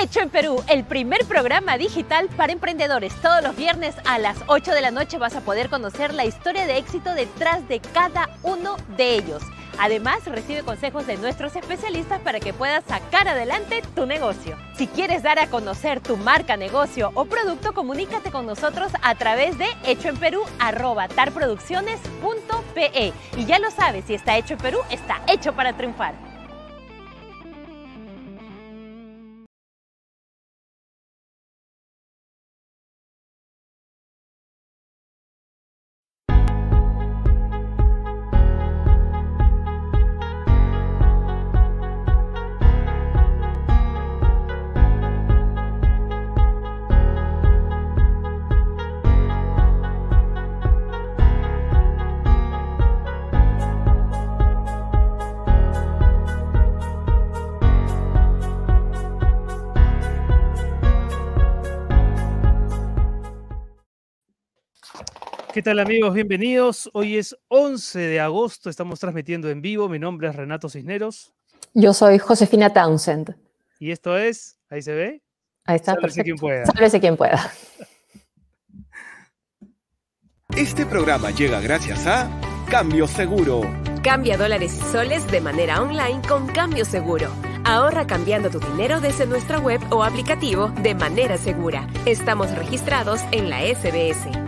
Hecho en Perú, el primer programa digital para emprendedores. Todos los viernes a las 8 de la noche vas a poder conocer la historia de éxito detrás de cada uno de ellos. Además, recibe consejos de nuestros especialistas para que puedas sacar adelante tu negocio. Si quieres dar a conocer tu marca, negocio o producto, comunícate con nosotros a través de hechoenperú.tarproducciones.pe. Y ya lo sabes, si está hecho en Perú, está hecho para triunfar. ¿Qué tal amigos? Bienvenidos. Hoy es 11 de agosto, estamos transmitiendo en vivo. Mi nombre es Renato Cisneros. Yo soy Josefina Townsend. Y esto es, ahí se ve. Ahí está, Sálvese quien pueda. Sálvese quien pueda. Este programa llega gracias a Cambio Seguro. Cambia dólares y soles de manera online con Cambio Seguro. Ahorra cambiando tu dinero desde nuestra web o aplicativo de manera segura. Estamos registrados en la SBS.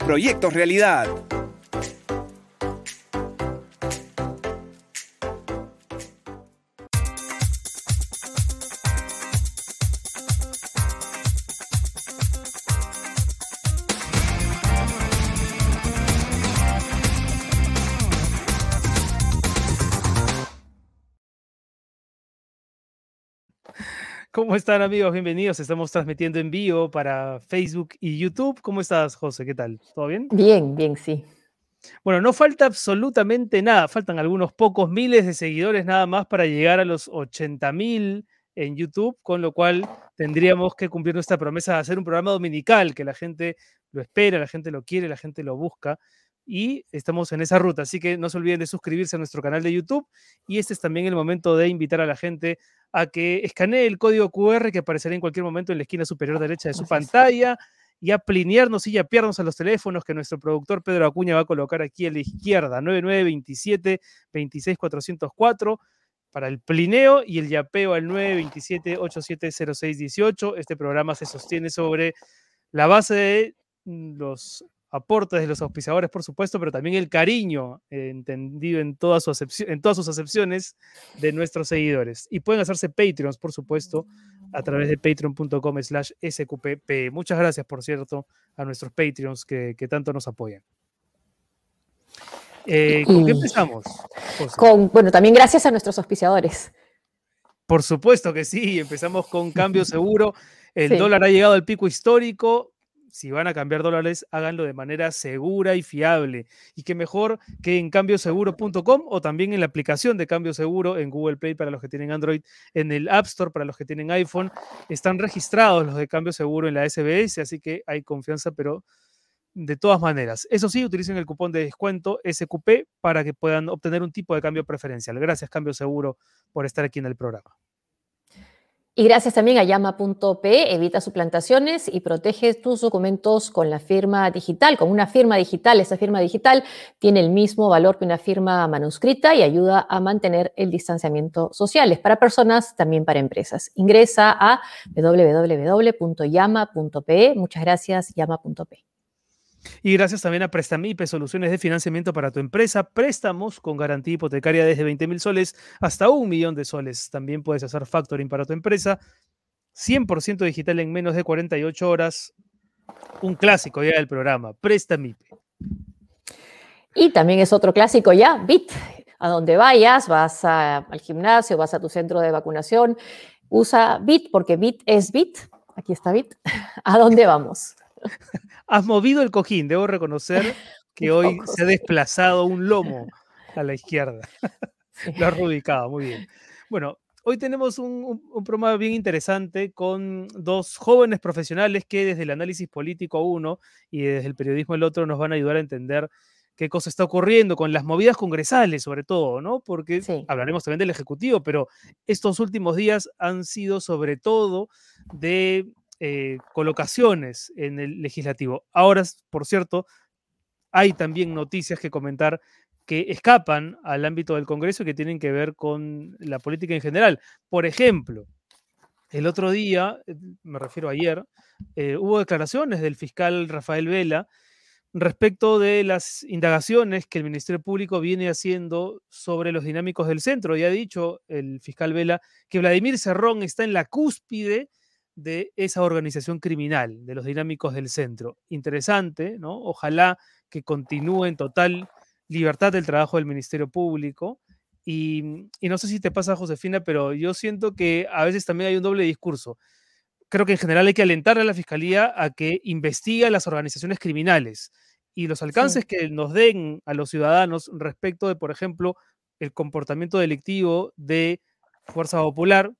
proyectos realidad. ¿Cómo están amigos? Bienvenidos. Estamos transmitiendo en vivo para Facebook y YouTube. ¿Cómo estás, José? ¿Qué tal? ¿Todo bien? Bien, bien, sí. Bueno, no falta absolutamente nada. Faltan algunos pocos miles de seguidores nada más para llegar a los 80 mil en YouTube, con lo cual tendríamos que cumplir nuestra promesa de hacer un programa dominical, que la gente lo espera, la gente lo quiere, la gente lo busca y estamos en esa ruta. Así que no se olviden de suscribirse a nuestro canal de YouTube y este es también el momento de invitar a la gente a que escanee el código QR que aparecerá en cualquier momento en la esquina superior derecha de su pantalla y a plinearnos y a piernos a los teléfonos que nuestro productor Pedro Acuña va a colocar aquí a la izquierda, 9927 26404 para el plineo y el yapeo al 927 870618. Este programa se sostiene sobre la base de los aportes de los auspiciadores, por supuesto, pero también el cariño eh, entendido en todas, sus en todas sus acepciones de nuestros seguidores. Y pueden hacerse Patreons, por supuesto, a través de patreon.com slash sqpp. Muchas gracias, por cierto, a nuestros Patreons que, tanto nos apoyan. Eh, ¿Con qué empezamos? Con, bueno, también gracias a nuestros auspiciadores. Por supuesto que sí, empezamos con cambio seguro. El dólar ha llegado al pico histórico si van a cambiar dólares, háganlo de manera segura y fiable. Y que mejor que en cambioseguro.com o también en la aplicación de Cambio Seguro en Google Play para los que tienen Android, en el App Store para los que tienen iPhone. Están registrados los de Cambio Seguro en la SBS, así que hay confianza, pero de todas maneras. Eso sí, utilicen el cupón de descuento SQP para que puedan obtener un tipo de cambio preferencial. Gracias, Cambio Seguro, por estar aquí en el programa. Y gracias también a llama.p, evita suplantaciones y protege tus documentos con la firma digital, con una firma digital. Esa firma digital tiene el mismo valor que una firma manuscrita y ayuda a mantener el distanciamiento social. Es para personas, también para empresas. Ingresa a www.llama.pe. Muchas gracias, llama.p. Y gracias también a Prestamipe, soluciones de financiamiento para tu empresa, préstamos con garantía hipotecaria desde 20 mil soles hasta un millón de soles. También puedes hacer factoring para tu empresa, 100% digital en menos de 48 horas. Un clásico ya del programa, Prestamipe. Y también es otro clásico ya, Bit. a donde vayas, vas al gimnasio, vas a tu centro de vacunación, usa Bit porque Bit es Bit. Aquí está Bit. ¿A dónde vamos? Has movido el cojín, debo reconocer que hoy se ha desplazado un lomo a la izquierda. Lo has ubicado, muy bien. Bueno, hoy tenemos un, un, programa bien interesante con dos jóvenes profesionales que desde el análisis político uno y desde el periodismo el otro nos van a ayudar a entender qué cosa está ocurriendo con las movidas congresales, sobre todo, ¿no? Porque hablaremos también del Ejecutivo, pero estos últimos días han sido sobre todo de eh, colocaciones en el legislativo. Ahora, por cierto, hay también noticias que comentar que escapan al ámbito del Congreso y que tienen que ver con la política en general. Por ejemplo, el otro día, eh, me refiero a ayer, eh, hubo declaraciones del fiscal Rafael Vela respecto de las indagaciones que el Ministerio Público viene haciendo sobre los dinámicos del centro. Y ha dicho el fiscal Vela que Vladimir Cerrón está en la cúspide de esa organización criminal, de los dinámicos del centro. Interesante, ¿no? Ojalá que continúe en total libertad del trabajo del Ministerio Público. Y, y, no sé si te pasa, Josefina, pero yo siento que a veces también hay un doble discurso. Creo que en general hay que alentar a la Fiscalía a que investigue las organizaciones criminales y los alcances que nos den a los ciudadanos respecto de, por ejemplo, el comportamiento delictivo de Fuerza Popular.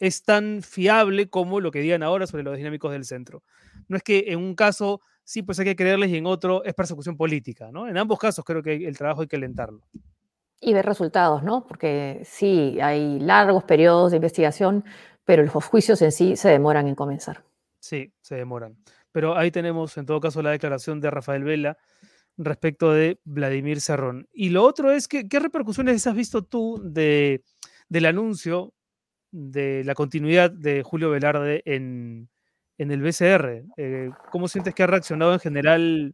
Es tan fiable como lo que digan ahora sobre los dinámicos del centro. No es que en un caso sí, pues hay que creerles y en otro es persecución política, ¿no? En ambos casos creo que el trabajo hay que alentarlo. Y ver resultados, ¿no? Porque sí, hay largos periodos de investigación, pero los juicios en sí se demoran en comenzar. Sí, se demoran. Pero ahí tenemos en todo caso la declaración de Rafael Vela respecto de Vladimir Cerrón. Y lo otro es que, ¿qué repercusiones has visto tú de, del anuncio de la continuidad de Julio Velarde en, en el BCR. Eh, ¿Cómo sientes que ha reaccionado en general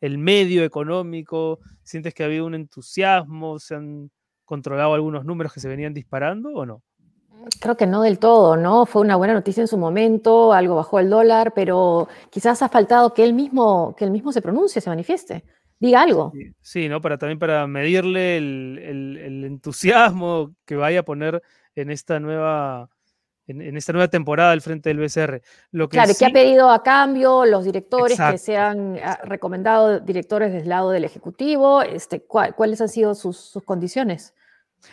el medio económico? ¿Sientes que ha habido un entusiasmo? ¿Se han controlado algunos números que se venían disparando o no? Creo que no del todo, ¿no? Fue una buena noticia en su momento, algo bajó el dólar, pero quizás ha faltado que él mismo, que él mismo se pronuncie, se manifieste, diga algo. Sí, ¿no? Para también para medirle el, el entusiasmo que vaya a poner en esta nueva en, esta nueva temporada al frente del BCR. Lo que claro, ¿qué ha pedido a cambio los directores que se han ah, recomendado directores del lado del Ejecutivo? Este, ¿Cuáles han sido sus, condiciones?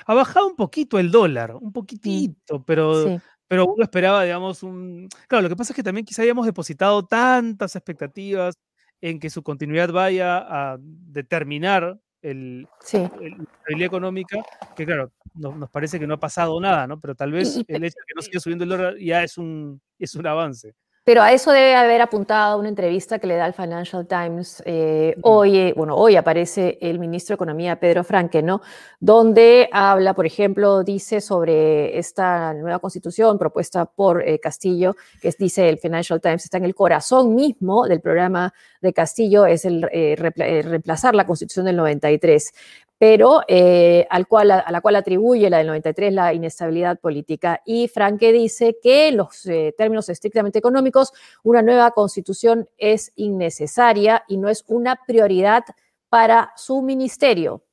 Ha bajado un poquito el dólar, un poquitito, pero, pero uno esperaba, digamos, un... Claro, lo que pasa es que también quizá hayamos depositado tantas expectativas en que su continuidad vaya a determinar el, sí. la estabilidad económica, que claro, nos, parece que no ha pasado nada, ¿no? Pero tal vez el hecho de que no siga subiendo el dólar ya es un, es un avance. Pero a eso debe haber apuntado una entrevista que le da el Financial Times. Eh, hoy, eh, bueno, hoy aparece el ministro de Economía, Pedro Franque, ¿no? Donde habla, por ejemplo, dice sobre esta nueva constitución propuesta por eh, Castillo, que es, dice el Financial Times, está en el corazón mismo del programa de Castillo, es el reemplazar la constitución del 93 pero eh, al cual, a, la cual atribuye la del 93 la inestabilidad política. Y Franke dice que en los eh, términos estrictamente económicos, una nueva constitución es innecesaria y no es una prioridad para su ministerio.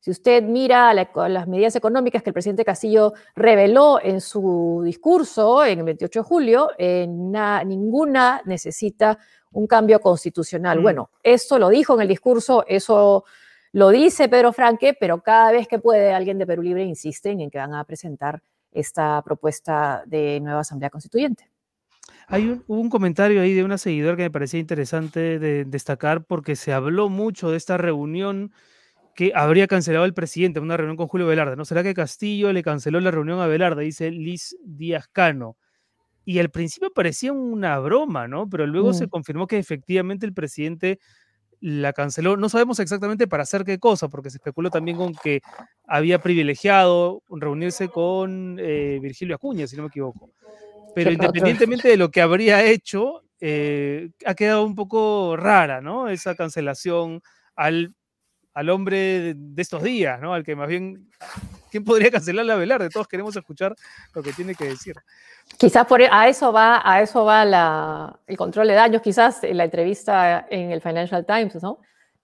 Si usted mira las medidas económicas que el presidente Castillo reveló en su discurso en el 28 de julio, eh, ninguna necesita un cambio constitucional. Mm. Bueno, eso lo dijo en el discurso, eso lo dice Pedro Franque, pero cada vez que puede alguien de Perú Libre insiste en que van a presentar esta propuesta de nueva Asamblea Constituyente. Hay un, un, comentario ahí de una seguidora que me parecía interesante de destacar porque se habló mucho de esta reunión que habría cancelado el presidente, una reunión con Julio Velarde. ¿No será que Castillo le canceló la reunión a Velarde? Dice Liz Díaz Cano. Y al principio parecía una broma, ¿no? Pero luego se mm. confirmó que efectivamente el presidente la canceló. No sabemos exactamente para hacer qué cosa, porque se especuló también con que había privilegiado reunirse con eh, Virgilio Acuña, si no me equivoco. Pero independientemente de lo que habría hecho, eh, ha quedado un poco rara, ¿no? Esa cancelación al, al hombre de, estos días, ¿no? Al que más bien, ¿quién podría cancelar la velar? De todos queremos escuchar lo que tiene que decir. Quizás por, e, a eso va, a eso va la, el control de daños, quizás en la entrevista en el Financial Times, ¿no?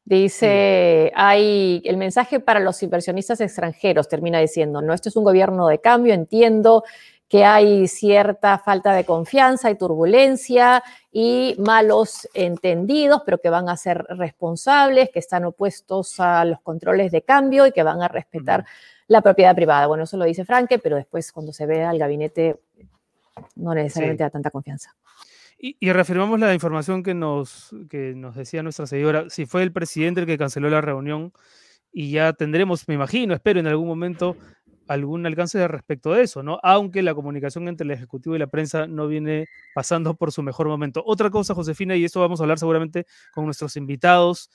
Dice, hay el mensaje para los inversionistas extranjeros, termina diciendo, no, este es un gobierno de cambio, entiendo que hay cierta falta de confianza y turbulencia y malos entendidos, pero que van a ser responsables, que están opuestos a los controles de cambio y que van a respetar la propiedad privada. Bueno, eso lo dice Franke, pero después cuando se ve al gabinete no necesariamente da tanta confianza. Y, y, reafirmamos la información que nos, que nos decía nuestra seguidora, si fue el presidente el que canceló la reunión y ya tendremos, me imagino, espero en algún momento algún alcance respecto de eso, ¿no? Aunque la comunicación entre el Ejecutivo y la prensa no viene pasando por su mejor momento. Otra cosa, Josefina, y esto vamos a hablar seguramente con nuestros invitados,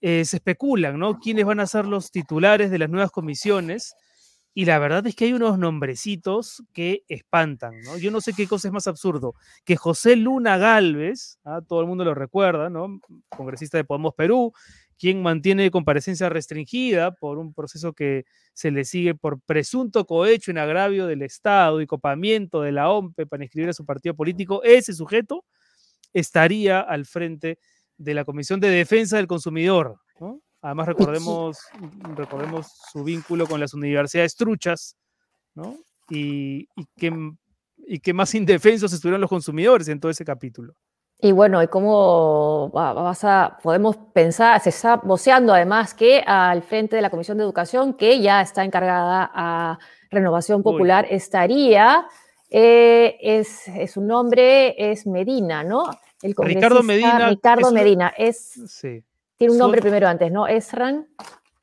eh, se especulan, ¿no? ¿Quiénes van a ser los titulares de las nuevas comisiones? Y la verdad es que hay unos nombrecitos que espantan, ¿no? Yo no sé qué cosa es más absurdo, que José Luna Galvez, ¿ah? todo el mundo lo recuerda, ¿no? Congresista de Podemos Perú, quien mantiene comparecencia restringida por un proceso que se le sigue por presunto cohecho en agravio del Estado y copamiento de la OMPE para inscribir a su partido político, ese sujeto estaría al frente de la Comisión de Defensa del Consumidor. Además, recordemos, recordemos su vínculo con las universidades truchas, ¿no? Y, y, que, y que más indefensos estuvieron los consumidores en todo ese capítulo. Y bueno, y cómo vas a, podemos pensar, se está voceando además que al frente de la Comisión de Educación, que ya está encargada a Renovación Popular, estaría, eh, es, es, su nombre es Medina, ¿no? El Ricardo Medina. Ricardo es, Medina, es, sí. tiene un nombre primero antes, ¿no? Esran.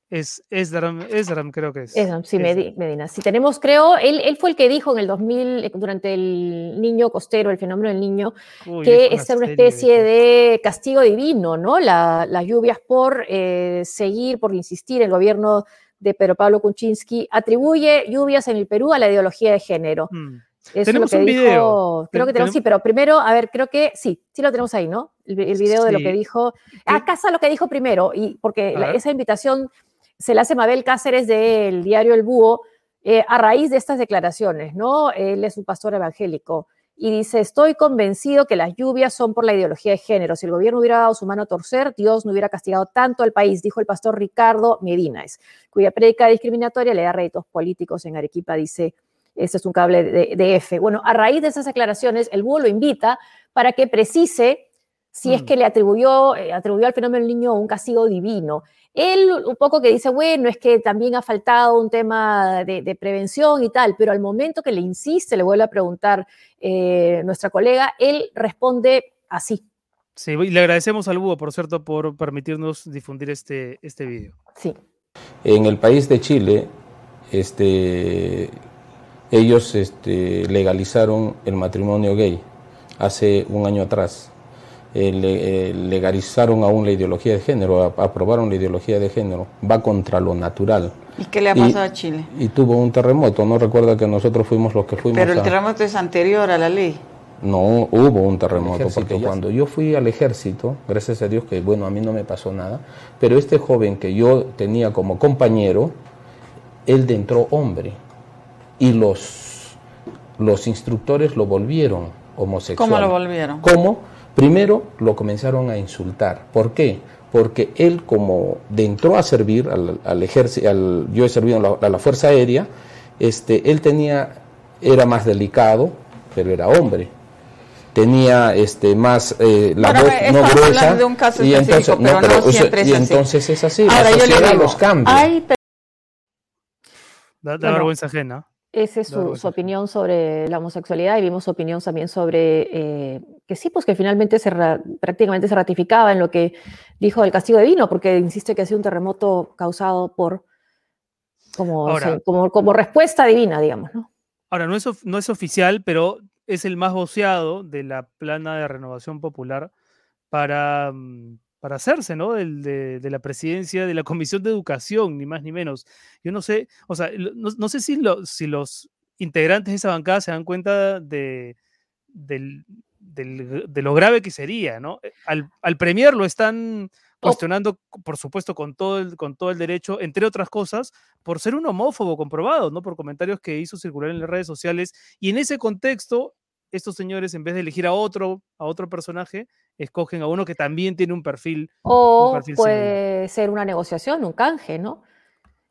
Es Esdram, Esdram creo que es. Esdram, sí, Medina. Si tenemos, creo, él, él, fue el que dijo en el 2000, eh, durante el niño costero, el fenómeno del niño, Uy, que es una especie de castigo divino, ¿no? La, las lluvias por eh, seguir, por insistir, el gobierno de Pedro Pablo Kuczynski atribuye lluvias en el Perú a la ideología de género. Hmm. Eso tenemos es lo que un dijo, video. Creo que tenemos, sí, pero primero, a ver, creo que sí, sí lo tenemos ahí, ¿no? El, el video sí. de lo que dijo. A casa lo que dijo primero, y porque la, esa invitación se le hace Mabel Cáceres del diario El Búho eh, a raíz de estas declaraciones, ¿no? Él es un pastor evangélico y dice, estoy convencido que las lluvias son por la ideología de género. Si el gobierno hubiera dado su mano a torcer, Dios no hubiera castigado tanto al país, dijo el pastor Ricardo Medinaes, cuya predica discriminatoria le da réditos políticos en Arequipa, dice, este es un cable de, de, F. Bueno, a raíz de esas declaraciones, el búho lo invita para que precise si mm. es que le atribuyó, eh, atribuyó al fenómeno del niño un castigo divino. Él un poco que dice, bueno, es que también ha faltado un tema de, de prevención y tal, pero al momento que le insiste, le vuelve a preguntar eh, nuestra colega, él responde así. Sí, y le agradecemos al Búho, por cierto, por permitirnos difundir este, este video. Sí. En el país de Chile, este, ellos este, legalizaron el matrimonio gay hace un año atrás eh, le, eh, legalizaron aún la ideología de género, a, aprobaron la ideología de género, va contra lo natural. ¿Y qué le ha pasado y, a Chile? Y tuvo un terremoto, no recuerda que nosotros fuimos los que fuimos. Pero el a... terremoto es anterior a la ley. No, hubo un terremoto, porque cuando yo fui al ejército, gracias a Dios que, bueno, a mí no me pasó nada, pero este joven que yo tenía como compañero, él de entró hombre, y los, los instructores lo volvieron homosexual. ¿Cómo lo volvieron? ¿Cómo? Primero lo comenzaron a insultar. ¿Por qué? Porque él como de entró a servir al, al ejército, al, yo he servido a la, a la, Fuerza Aérea, este, él tenía, era más delicado, pero era hombre. Tenía este, más eh, la voz no gruesa. De un caso y entonces, pero no, pero, no siempre y es entonces es así. Ahora, la yo le sociedad digo, los cambia. Hay Da, da bueno, vergüenza ajena. Esa es su, su, opinión sobre la homosexualidad y vimos su opinión también sobre eh, que sí, pues que finalmente se prácticamente se ratificaba en lo que dijo del castigo divino, porque insiste que ha sido un terremoto causado por como, ahora, o sea, como, como, respuesta divina, digamos. ¿no? Ahora, no es, no es oficial, pero es el más voceado de la plana de renovación popular para, mm, para hacerse, ¿no? Del, de, de, la presidencia de la Comisión de Educación, ni más ni menos. Yo no sé, o sea, no, no sé si, lo, si los integrantes de esa bancada se dan cuenta de, del, del, de lo grave que sería, ¿no? Al, al Premier lo están cuestionando, oh. por supuesto, con todo, el, con todo el derecho, entre otras cosas, por ser un homófobo comprobado, ¿no? Por comentarios que hizo circular en las redes sociales. Y en ese contexto, estos señores, en vez de elegir a otro, a otro personaje, escogen a uno que también tiene un perfil. O puede ser una negociación, un canje, ¿no?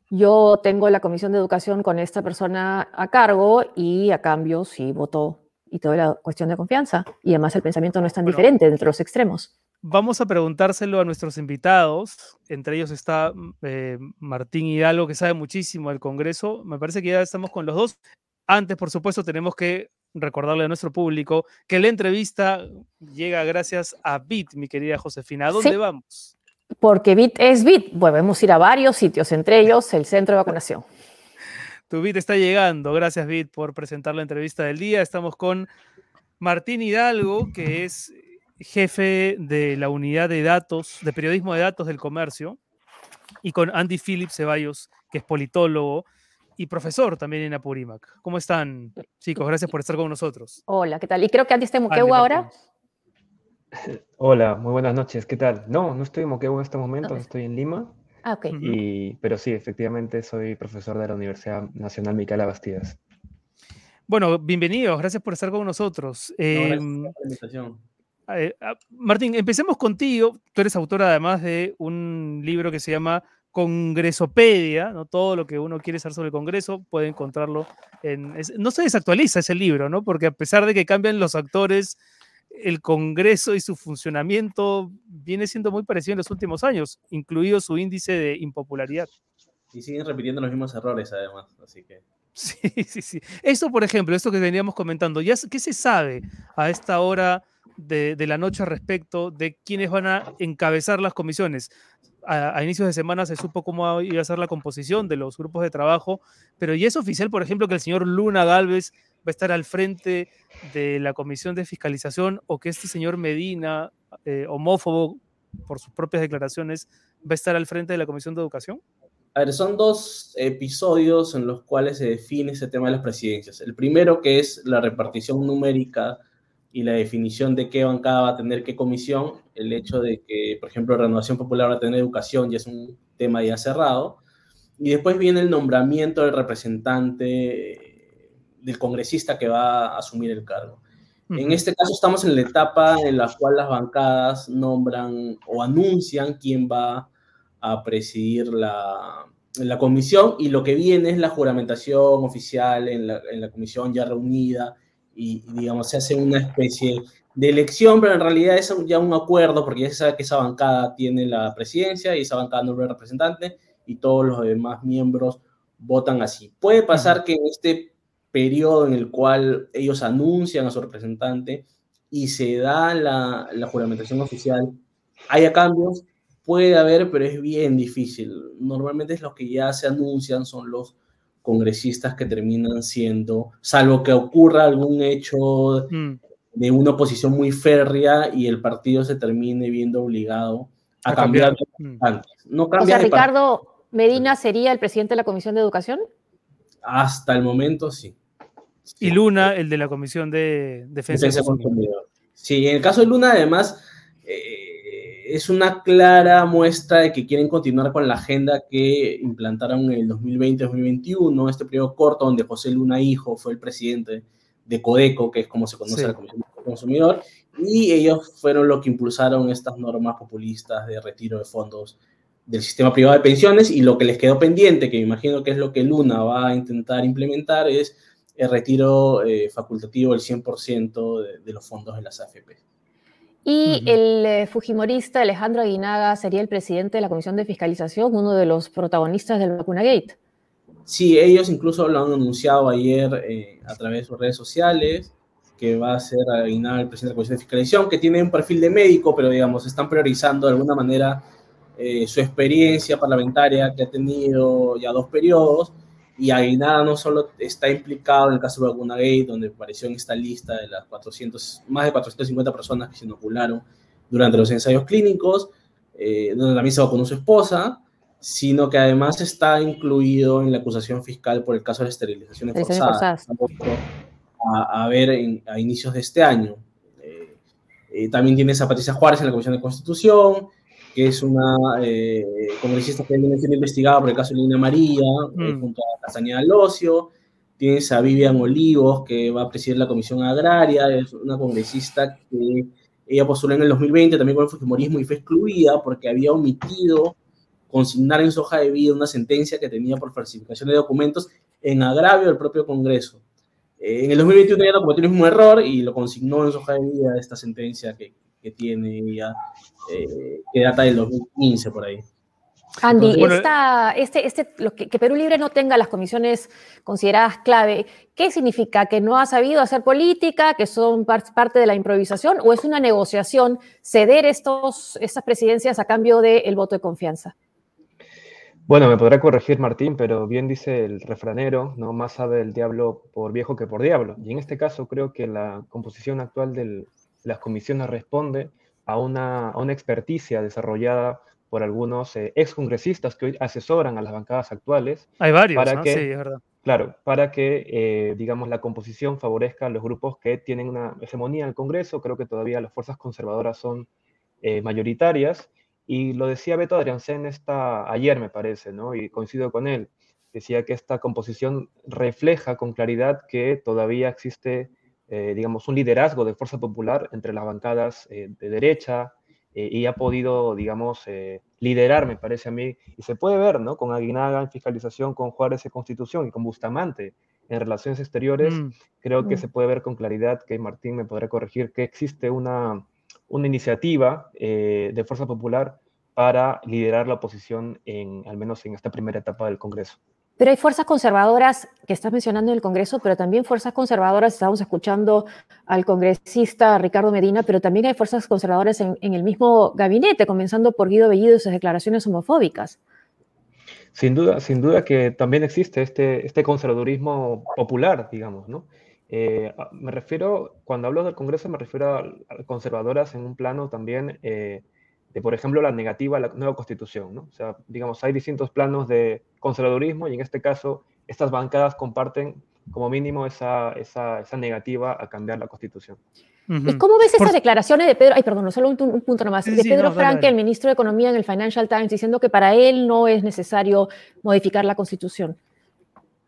Yo tengo la comisión de educación con esta persona a cargo y a cambio sí voto y toda la cuestión de confianza. Y además el pensamiento no es tan diferente entre los extremos. Vamos a preguntárselo a nuestros invitados. Entre ellos está mm, eh, Martín Hidalgo, que sabe muchísimo del Congreso. Me parece que ya estamos con los dos. Antes, por supuesto, tenemos que recordarle a nuestro público que la entrevista llega gracias a BIT, mi querida Josefina. ¿A dónde vamos? Porque BIT es BIT. Podemos ir a varios sitios, entre ellos el centro de vacunación. Tu BIT está llegando. Gracias, BIT, por presentar la entrevista del día. Estamos con Martín Hidalgo, que es jefe de la unidad de datos, de periodismo de datos del comercio, y con Andy Phillips Ceballos, que es politólogo y profesor también en Apurímac. ¿Cómo están, chicos? Gracias por estar con nosotros. Hola, ¿qué tal? Y creo que Andy está en Moquegua ahora. Hola, muy buenas noches, ¿qué tal? No, no estoy en Moquegua en estos momentos, estoy en Lima. Ah, ok. Y, pero sí, efectivamente soy profesor de la Universidad Nacional Micaela Bastidas. Bueno, bienvenidos, gracias por estar con nosotros. Em, eh, ah, Martín, empecemos contigo. Tú eres autora además de un libro que se llama Congresopedia, ¿no? Todo lo que uno quiere saber sobre el Congreso puede encontrarlo en... no se desactualiza ese libro, ¿no? Porque a pesar de que cambian los actores, el Congreso y su funcionamiento viene siendo muy parecido en los últimos años, incluido su índice de impopularidad. Y siguen repitiendo los mismos errores, además, así que... Sí, sí, sí. Esto, por ejemplo, esto que veníamos comentando, ¿ya ¿qué se sabe a esta hora de, la noche respecto de quiénes van a encabezar las comisiones? A, inicios de semana se supo cómo iba a ser la composición de los grupos de trabajo, pero ya es oficial, por ejemplo, que el señor Luna Galvez va a estar al frente de la comisión de fiscalización o que este señor Medina, eh, homófobo por sus propias declaraciones, va a estar al frente de la comisión de educación? A ver, son dos episodios en los cuales se define ese tema de las presidencias. El primero que es la repartición numérica y la definición de qué bancada va a tener qué comisión, el hecho de que, por ejemplo, Renovación Popular va a tener educación ya es un tema ya cerrado. Y después viene el nombramiento del representante, del congresista que va a asumir el cargo. En este caso estamos en la etapa en la cual las bancadas nombran o anuncian quién va a presidir la, la comisión y lo que viene es la juramentación oficial en la, en la comisión ya reunida y, digamos, se hace una especie de elección, pero en realidad es ya un acuerdo porque ya se sabe que esa bancada tiene la presidencia y esa bancada no es representante y todos los demás miembros votan así. Puede pasar que en este periodo en el cual ellos anuncian a su representante y se da la, la juramentación oficial, haya cambios, puede haber, pero es bien difícil. Normalmente es los que ya se anuncian son los congresistas que terminan siendo, salvo que ocurra algún hecho mm. de una oposición muy férrea y el partido se termine viendo obligado a, cambiar. Mm. No o sea, Ricardo Medina sería el presidente de la Comisión de Educación. Hasta el momento, sí. Y Luna, el de la Comisión de Defensa, Defensa Consumidor. Sí, en el caso de Luna, además, eh, es una clara muestra de que quieren continuar con la agenda que implantaron en el 2020-2021, este periodo corto donde José Luna Hijo fue el presidente de Codeco, que es como se conoce la Comisión del Consumidor, y ellos fueron los que impulsaron estas normas populistas de retiro de fondos del sistema privado de pensiones y lo que les quedó pendiente, que me imagino que es lo que Luna va a intentar implementar, es el retiro eh, facultativo del 100% de, de los fondos de las AFP. Y el eh, fujimorista Alejandro Aguinaga sería el presidente de la Comisión de Fiscalización, uno de los protagonistas del Vacuna Gate. Sí, ellos incluso lo han anunciado ayer eh, a través de sus redes sociales, que va a ser Aguinaga el presidente de la Comisión de Fiscalización, que tiene un perfil de médico, pero digamos, están priorizando de alguna manera eh, su experiencia parlamentaria que ha tenido ya dos periodos y Aguinada no solo está implicado en el caso de Vacuna Gate, donde apareció en esta lista de las 400, más de 450 personas que se inocularon durante los ensayos clínicos, eh, donde también se vacunó su esposa, sino que además está incluido en la acusación fiscal por el caso de esterilizaciones forzadas, a, a, ver a inicios de este año. Eh, eh, también tienes a Patricia Juárez en la Comisión de Constitución, que es una eh, congresista que viene siendo investigada por el caso de Lina María, eh, mm. junto a Castañeda Locio. Tienes a Vivian Olivos, que va a presidir la Comisión Agraria, es una congresista que Ella postuló en el 2020 también con el Fujimorismo y fue excluida porque había omitido consignar en su hoja de vida una sentencia que tenía por falsificación de documentos en agravio del propio Congreso. Eh, en el 2021 ella cometió el mismo error y lo consignó en su hoja de vida esta sentencia que, que tiene ella, eh, que data del 2015 por ahí. Andy, este, este, lo que, Perú Libre no tenga las comisiones consideradas clave, ¿qué significa? ¿Que no ha sabido hacer política, que son parte de la improvisación o es una negociación ceder estos, estas presidencias a cambio del voto de confianza? Bueno, me podrá corregir Martín, pero bien dice el refranero, no más sabe el diablo por viejo que por diablo. Y en este caso creo que la composición actual de las comisiones responde a una, a una experticia desarrollada por algunos eh, excongresistas que hoy asesoran a las bancadas actuales. Hay varios, para que, sí, es verdad. Claro, para que, eh, digamos, la composición favorezca a los grupos que tienen una hegemonía en el Congreso. Creo que todavía las fuerzas conservadoras son eh, mayoritarias. Y lo decía Beto Adriansen esta, ayer, me parece, ¿no? Y coincido con él. Decía que esta composición refleja con claridad que todavía existe, digamos, un liderazgo de fuerza popular entre las bancadas de derecha, eh, y ha podido, digamos, eh, liderar, me parece a mí, y se puede ver, ¿no? Con Aguinaga en fiscalización, con Juárez en constitución y con Bustamante en relaciones exteriores, mm. creo que mm. se puede ver con claridad que Martín me podrá corregir que existe una, una iniciativa eh, de Fuerza Popular para liderar la oposición, en, al menos en esta primera etapa del Congreso. Pero hay fuerzas conservadoras que estás mencionando en el Congreso, pero también fuerzas conservadoras, estamos escuchando al congresista Ricardo Medina, pero también hay fuerzas conservadoras en, el mismo gabinete, comenzando por Guido Bellido y sus declaraciones homofóbicas. Sin duda, sin duda que también existe este, este conservadurismo popular, digamos, ¿no? Eh, me refiero, cuando hablo del Congreso, me refiero a, conservadoras en un plano también eh, de, por ejemplo, la negativa a la nueva constitución. ¿no? O sea, digamos, hay distintos planos de conservadurismo y en este caso estas bancadas comparten como mínimo esa, esa, esa negativa a cambiar la constitución. ¿Y cómo ves esas declaraciones de Pedro, ay, perdón, solo un, punto nomás, de Pedro Frank, el ministro de Economía en el Financial Times, diciendo que para él no es necesario modificar la constitución?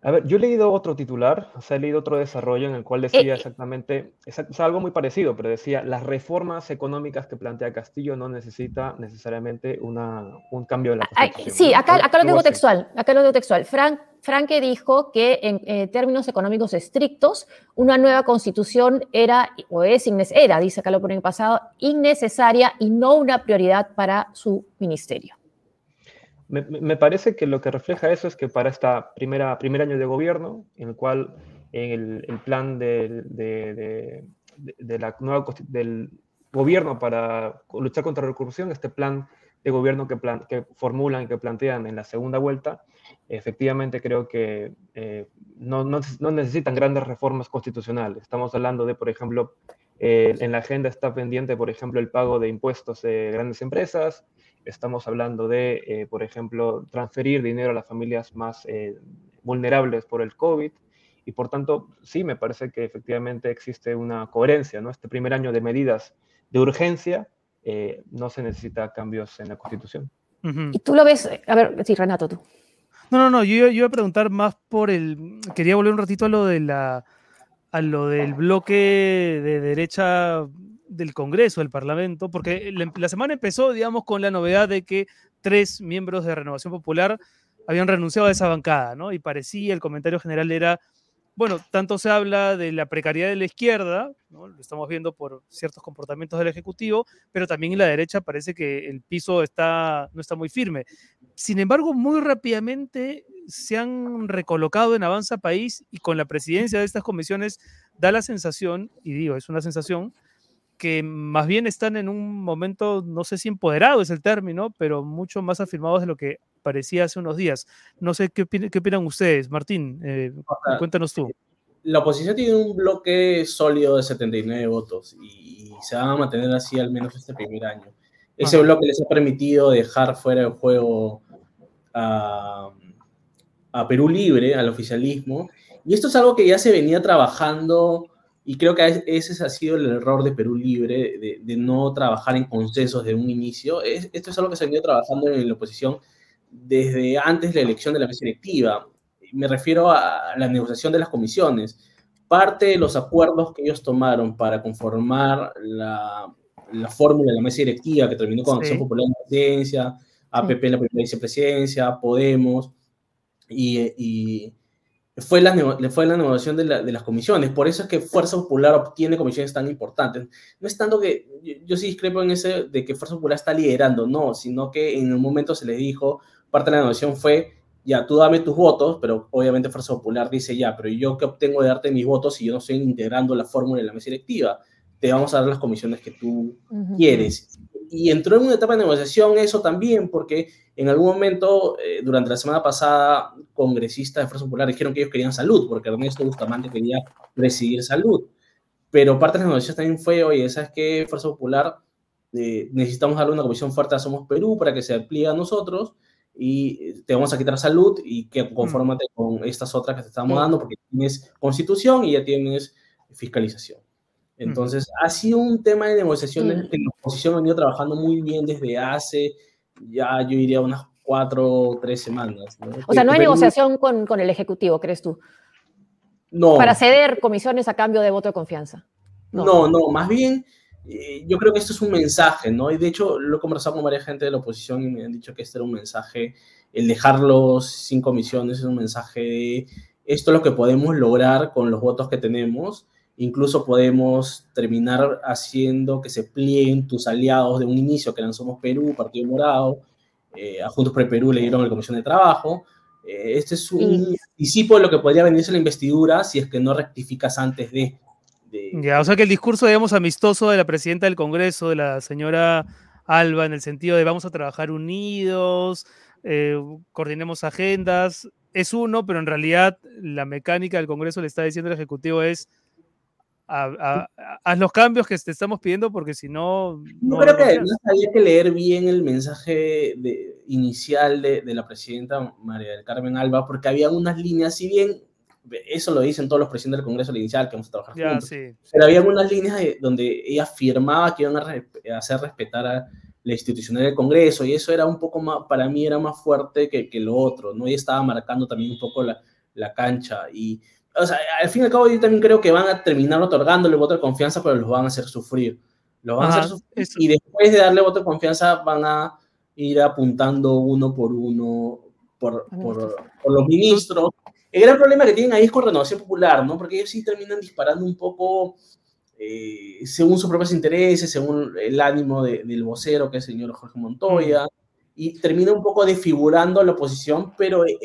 A ver, yo he leído otro titular, o sea, he leído otro desarrollo en el cual decía eh, exactamente, es, algo muy parecido, pero decía, las reformas económicas que plantea Castillo no necesita necesariamente una, un cambio de la Constitución. Sí, acá, acá lo tengo textual, acá lo tengo textual. Frank, Franke dijo que en eh, términos económicos estrictos, una nueva Constitución era, o es, era, dice acá lo pone en pasado, innecesaria y no una prioridad para su ministerio. Me, parece que lo que refleja eso es que para primera primer año de gobierno, en el cual en el, plan de, de, la nueva, del gobierno para luchar contra la corrupción, este plan de gobierno que, plan, que formulan, que plantean en la segunda vuelta, efectivamente creo que eh, no, no, no, necesitan grandes reformas constitucionales. Estamos hablando de, por ejemplo, eh, en la agenda está pendiente, por ejemplo, el pago de impuestos de grandes empresas, Estamos hablando de, eh, por ejemplo, transferir dinero a las familias más eh, vulnerables por el COVID. Y por tanto, sí, me parece que efectivamente existe una coherencia, ¿no? Este primer año de medidas de urgencia, eh, no se necesita cambios en la Constitución. Y tú lo ves, a ver, sí, Renato, tú. No, no, no, yo, yo iba a preguntar más por el, quería volver un ratito a lo de la, a lo del bloque de derecha del Congreso, del Parlamento, porque la semana empezó, digamos, con la novedad de que tres miembros de Renovación Popular habían renunciado a esa bancada, ¿no? Y parecía, el comentario general era, bueno, tanto se habla de la precariedad de la izquierda, lo estamos viendo por ciertos comportamientos del Ejecutivo, pero también en la derecha parece que el piso está, no está muy firme. Sin embargo, muy rápidamente se han recolocado en Avanza País y con la presidencia de estas comisiones da la sensación, y digo, es una sensación, que más bien están en un momento, no sé si empoderado es el término, pero mucho más afirmados de lo que parecía hace unos días. No sé qué, qué opinan ustedes. Martín, eh, cuéntanos tú. La oposición tiene un bloque sólido de 79 votos y, se van a mantener así al menos este primer año. Ese bloque les ha permitido dejar fuera de juego a, a Perú Libre, al oficialismo, y esto es algo que ya se venía trabajando y creo que ese ha sido el error de Perú Libre, de, no trabajar en consensos de un inicio. esto es algo que se ha venido trabajando en la oposición desde antes de la elección de la mesa electiva. Me refiero a la negociación de las comisiones. Parte de los acuerdos que ellos tomaron para conformar la, la fórmula de la mesa directiva que terminó con Acción Sí. Popular en la presidencia, APP en la primera vicepresidencia, Podemos, y, y fue, la, fue la negociación de, la- de las comisiones. Por eso es que Fuerza Popular obtiene comisiones tan importantes. No es tanto que, yo, yo sí discrepo en ese de que Fuerza Popular está liderando, no, sino que en un momento se le dijo, parte de la negociación fue, ya, tú dame tus votos, pero obviamente Fuerza Popular dice, ya, pero yo qué obtengo de darte mis votos si yo no estoy integrando la fórmula de la mesa directiva? Te vamos a dar las comisiones que tú Ujú. quieres. Y entró en una etapa de negociación eso también, porque en algún momento, eh, durante la semana pasada, congresistas de Fuerza Popular dijeron que ellos querían salud, porque Ernesto Bustamante quería presidir salud. Pero parte de las negociaciones también fue, oye, ¿sabes qué? Fuerza Popular, eh, necesitamos darle una comisión fuerte a Somos Perú para que se aplique a nosotros y te vamos a quitar salud y que confórmate con estas otras que te estamos dando porque tienes constitución y ya tienes fiscalización. Entonces, ha sido un tema de negociaciones que la oposición ha venido trabajando muy bien desde hace, ya yo diría, unas cuatro o tres semanas. ¿no? O sea, no hay Perú- negociación con, con el Ejecutivo, ¿crees tú? No, Para ceder comisiones a cambio de voto de confianza. no, no, más bien, eh, yo creo que esto es un mensaje, ¿no? Y de hecho, lo he conversado con varias gente de la oposición y me han dicho que este era un mensaje, el dejarlos sin comisiones es un mensaje de esto es lo que podemos lograr con los votos que tenemos. Incluso podemos terminar haciendo que se plieguen tus aliados de un inicio, que eran Somos Perú, Partido Morado, eh, a Juntos por el Perú le dieron la Comisión de Trabajo. Eh, este es un anticipo de lo que podría venirse la investidura si es que no rectificas antes de. de- Ya, o sea que el discurso, digamos, amistoso de la presidenta del Congreso, de la señora Alba, en el sentido de vamos a trabajar unidos, eh, coordinemos agendas, es uno, pero en realidad la mecánica del Congreso le está diciendo al Ejecutivo es a- a- haz los cambios que te estamos pidiendo porque si no... Yo no creo que además había que leer bien el mensaje de- inicial de, de la presidenta María del Carmen Alba, porque había unas líneas, si bien eso lo dicen todos los presidentes del Congreso al inicial, que vamos a trabajar Ya, juntos, sí. pero había unas líneas de- donde ella afirmaba que iban a re- hacer respetar a la institucionalidad del Congreso, y eso era un poco más, para mí era más fuerte que, que lo otro, ¿no? Ella estaba marcando también un poco la, la cancha, y, o sea, al fin y al cabo yo también creo que van a terminar otorgándole voto de confianza, pero los van a hacer sufrir. Los van a Ajá, hacer sufrir, y después de darle voto de confianza van a ir apuntando uno por uno por, por, por los ministros. El gran problema que tienen ahí es con Renovación Popular, ¿no? Porque ellos sí terminan disparando un poco eh, según sus propios intereses, según el ánimo de- del vocero, que es el señor Jorge Montoya, y termina un poco desfigurando a la oposición, pero, eh,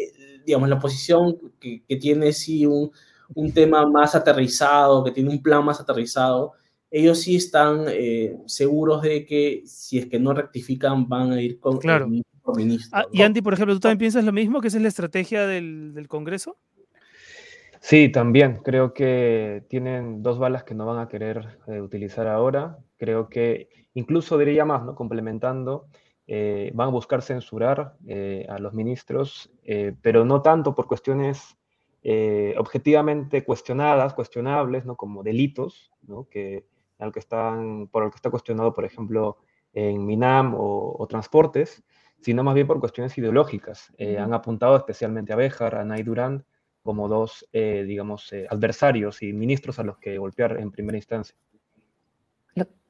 digamos, la oposición que, que tiene sí un, un tema más aterrizado, que tiene un plan más aterrizado, ellos sí están eh, seguros de que si es que no rectifican van a ir con Claro. el ministro. Ah, y Andy, por ejemplo, ¿tú también piensas lo mismo, que esa es la estrategia del, del Congreso? Sí, también creo que tienen dos balas que no van a querer eh, utilizar ahora. Creo que incluso diría más, ¿no? Complementando, eh, van a buscar censurar eh, a los ministros, eh, pero no tanto por cuestiones objetivamente cuestionadas, cuestionables, ¿no? Como delitos, ¿no? Que, al que están, por el que está cuestionado, por ejemplo, en Minam o, o transportes, sino más bien por cuestiones ideológicas. Han apuntado especialmente a Béjar, a Nay Durán, como dos, digamos, adversarios y ministros a los que golpear en primera instancia.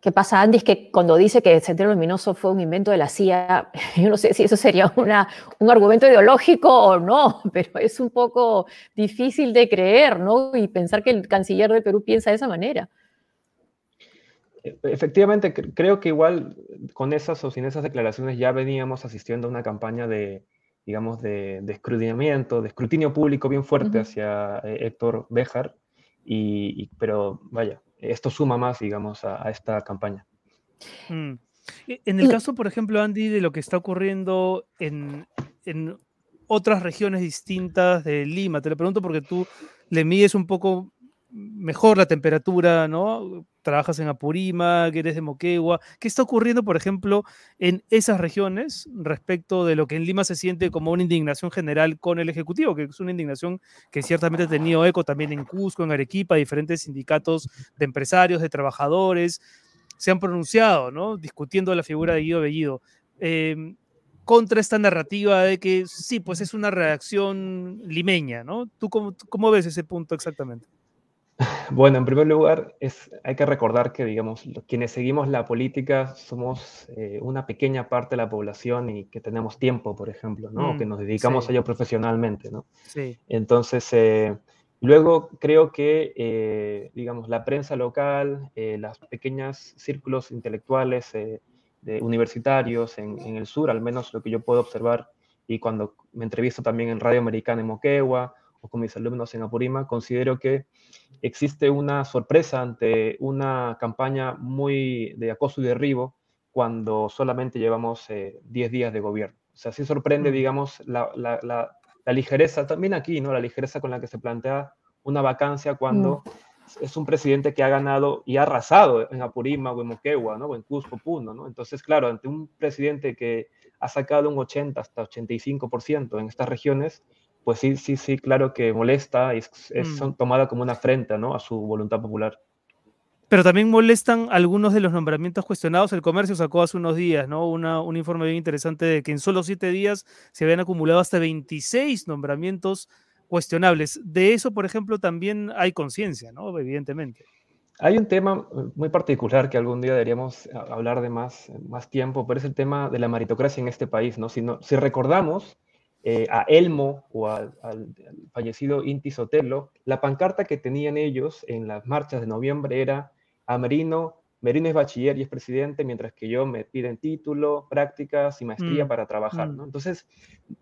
Que pasa, Andy, es que cuando dice que Sendero Luminoso fue un invento de la CIA, yo no sé si eso sería una, un argumento ideológico o no, pero es un poco difícil de creer, ¿no? Y pensar que el canciller del Perú piensa de esa manera. E- Efectivamente, cre- creo que igual con esas o sin esas declaraciones ya veníamos asistiendo a una campaña de, digamos, de, de escrutinamiento, de escrutinio público bien fuerte hacia eh, Héctor Béjar, y, y- pero vaya, esto suma más, digamos, a, a esta campaña. Mm. En el caso, por ejemplo, Andy, de lo que está ocurriendo en, en otras regiones distintas de Lima, te lo pregunto porque tú le mides un poco mejor la temperatura, ¿no? Trabajas en Apurímac, eres de Moquegua. ¿Qué está ocurriendo, por ejemplo, en esas regiones respecto de lo que en Lima se siente como una indignación general con el Ejecutivo, que es una indignación que ciertamente ha tenido eco también en Cusco, en Arequipa, diferentes sindicatos de empresarios, de trabajadores, se han pronunciado, ¿no? Discutiendo la figura de Guido Bellido. eh, contra esta narrativa de que sí, pues es una reacción limeña, ¿no? ¿Tú cómo ves ese punto exactamente? Bueno, en primer lugar, es, hay que recordar que, digamos, quienes seguimos la política somos eh, una pequeña parte de la población y que tenemos tiempo, por ejemplo, ¿no? Mm, que nos dedicamos sí. a ello profesionalmente, ¿no? Sí. Entonces, eh, luego creo que, eh, digamos, la prensa local, los pequeños círculos intelectuales de universitarios en, en, el sur, al menos lo que yo puedo observar, y cuando me entrevisto también en Radio Americana en Moquegua o con mis alumnos en Apurima, considero que existe una sorpresa ante una campaña muy de acoso y derribo cuando solamente llevamos 10 eh, días de gobierno. O sea, sí sorprende, mm. digamos, la, la, la, la, ligereza, también aquí, ¿no? La ligereza con la que se plantea una vacancia cuando mm. es un presidente que ha ganado y ha arrasado en Apurima o en Moquegua, ¿no? O en Cusco, Puno, ¿no? Entonces, claro, ante un presidente que ha sacado un 80 hasta 85% en estas regiones, pues sí, sí, sí, claro que molesta y es, es mm. tomada como una afrenta ¿no? a su voluntad popular. Pero también molestan algunos de los nombramientos cuestionados. El comercio sacó hace unos días ¿no? Una, un informe bien interesante de que en solo siete días se habían acumulado hasta 26 nombramientos cuestionables. De eso, por ejemplo, también hay conciencia, ¿no? evidentemente. Hay un tema muy particular que algún día deberíamos hablar de más, más tiempo, pero es el tema de la meritocracia en este país. ¿no? Si, no, si recordamos, eh, a Elmo o al, al, al, fallecido Inti Sotelo, la pancarta que tenían ellos en las marchas de noviembre era a Merino, Merino es bachiller y es presidente, mientras que yo me piden título, prácticas y maestría mm. para trabajar. ¿no? Entonces,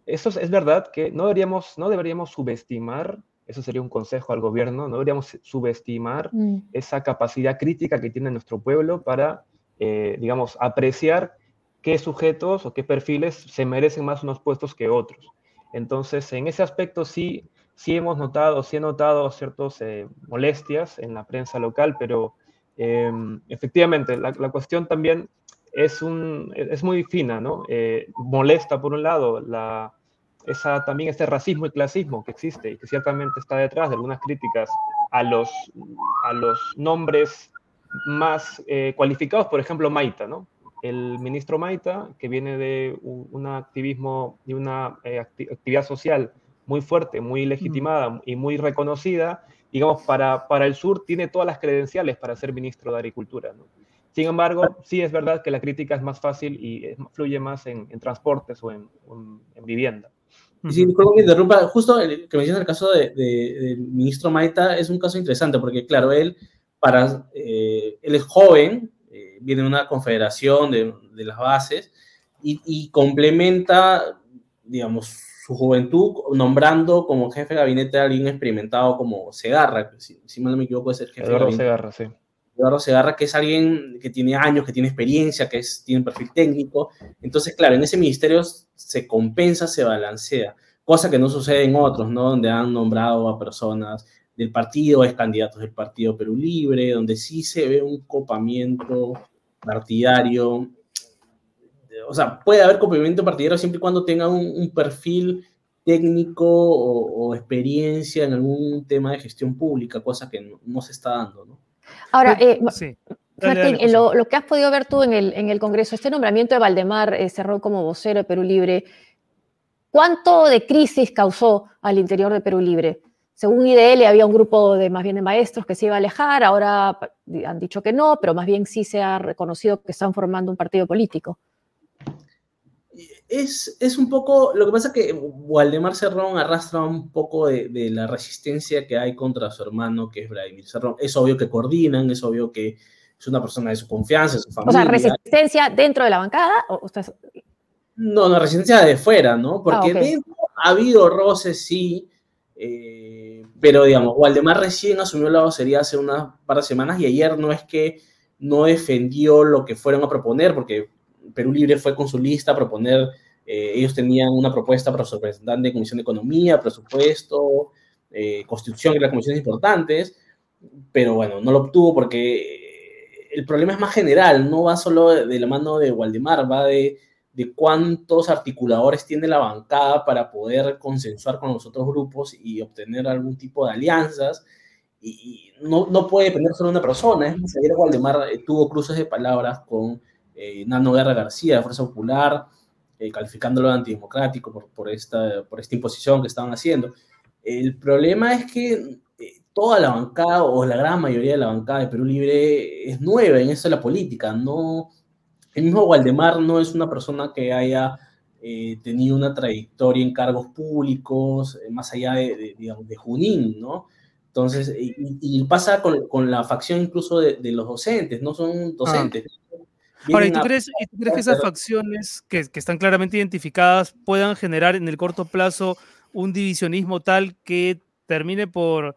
eso es, es, verdad que no deberíamos, no deberíamos subestimar, eso sería un consejo al gobierno, no deberíamos subestimar mm. esa capacidad crítica que tiene nuestro pueblo para, eh, digamos, apreciar qué sujetos o qué perfiles se merecen más unos puestos que otros. Entonces, en ese aspecto sí, sí hemos notado, sí he notado ciertas eh, molestias en la prensa local, pero eh, efectivamente la, la, cuestión también es, un, es muy fina, ¿no? Eh, molesta, por un lado, la, esa, también este racismo y clasismo que existe y que ciertamente está detrás de algunas críticas a los, a los nombres más eh, cualificados, por ejemplo, Maita, ¿no? El ministro Maita, que viene de un, un activismo y una eh, acti actividad social muy fuerte, muy legitimada mm. y muy reconocida, digamos, para, para el sur tiene todas las credenciales para ser ministro de Agricultura. ¿no? Sin embargo, sí es verdad que la crítica es más fácil y es, fluye más en, en, transportes o en, en vivienda. Y si me interrumpa, justo el que menciona el caso de, de, del ministro Maita es un caso interesante porque, claro, él, para, eh, él es joven, viene una confederación de, de las bases y, y, complementa, digamos, su juventud nombrando como jefe de gabinete a alguien experimentado como Segarra, si, si mal no me equivoco es el jefe Eduardo de Segarra, sí. Eduardo Segarra, que es alguien que tiene años, que tiene experiencia, que es, tiene un perfil técnico. Entonces, claro, en ese ministerio se compensa, se balancea, cosa que no sucede en otros, ¿no? Donde han nombrado a personas del partido, es candidatos del partido Perú Libre, donde sí se ve un copamiento partidario. O sea, puede haber complemento partidario siempre y cuando tenga un, un perfil técnico o, o, experiencia en algún tema de gestión pública, cosa que no, no se está dando, ¿no? Ahora, eh, sí. Dale, Martín, dale, lo, lo, que has podido ver tú en el, en el Congreso, este nombramiento de Valdemar eh, Cerrón como vocero de Perú Libre, ¿cuánto de crisis causó al interior de Perú Libre? Según IDL había un grupo de más bien de maestros que se iba a alejar, ahora han dicho que no, pero más bien sí se ha reconocido que están formando un partido político. Es, es un poco, lo que pasa es que Waldemar Cerrón arrastra un poco de, de, la resistencia que hay contra su hermano, que es Vladimir Cerrón. Es obvio que coordinan, es obvio que es una persona de su confianza, de su familia. O sea, resistencia dentro de la bancada. ¿O usted... No, no, resistencia de fuera, ¿no? Porque ah, okay. dentro ha habido roces, sí, eh, pero digamos, Waldemar recién asumió la vocería hace unas par de semanas y ayer no es que no defendió lo que fueron a proponer, porque Perú Libre fue con su lista a proponer, eh, ellos tenían una propuesta para su representante de Comisión de Economía, presupuesto, eh, constitución, que las comisiones importantes, pero bueno, no lo obtuvo porque el problema es más general, no va solo de la mano de Waldemar, va de de cuántos articuladores tiene la bancada para poder consensuar con los otros grupos y obtener algún tipo de alianzas. Y, no, no puede depender solo de una persona. Es más, ayer Waldemar eh, tuvo cruces de palabras con eh, Nano Guerra García de Fuerza Popular, eh, calificándolo de antidemocrático por, por, esta, por esta imposición que estaban haciendo. El problema es que toda la bancada o la gran mayoría de la bancada de Perú Libre es nueva en eso de la política. No, el mismo Waldemar no es una persona que haya eh, tenido una trayectoria en cargos públicos, eh, más allá de, digamos, de Junín, ¿no? Entonces, y, pasa con, con, la facción incluso de, de, los docentes, no son ah. docentes. Ahora, ¿y tú, crees, ¿y tú crees que esas facciones que, que, están claramente identificadas puedan generar en el corto plazo un divisionismo tal que termine por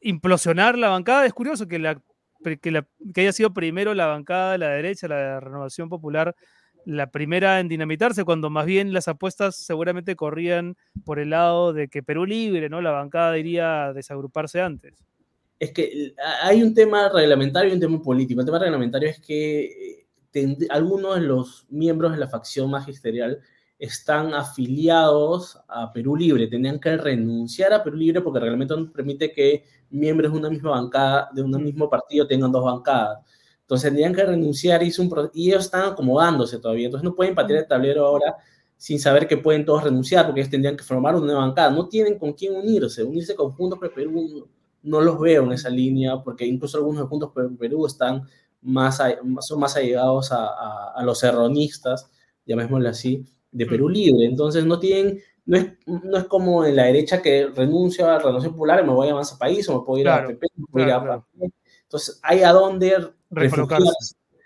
implosionar la bancada? Es curioso que, la, que, que haya sido primero la bancada de la derecha, la Renovación Popular, la primera en dinamitarse, cuando más bien las apuestas seguramente corrían por el lado de que Perú libre, ¿no? La bancada iría a desagruparse antes. Es que hay un tema reglamentario y un tema político. El tema reglamentario es que eh, algunos de los miembros de la facción magisterial están afiliados a Perú Libre, tendrían que renunciar a Perú Libre porque el reglamento no permite que miembros de una misma bancada, de un mismo partido, tengan dos bancadas. Entonces tendrían que renunciar y, y ellos están acomodándose todavía. Entonces no pueden patear el tablero ahora sin saber que pueden todos renunciar porque ellos tendrían que formar una bancada. No tienen con quién unirse. Unirse con Juntos por Perú no los veo en esa línea porque incluso algunos de Juntos por Perú están más, son más allegados a, a, los erronistas, llamémoslo así, de Perú Libre. Entonces no tienen, no es, no es como en la derecha que renuncia a la Renovación Popular y me voy a más país o me puedo ir a PP, me puedo ir a Entonces hay a dónde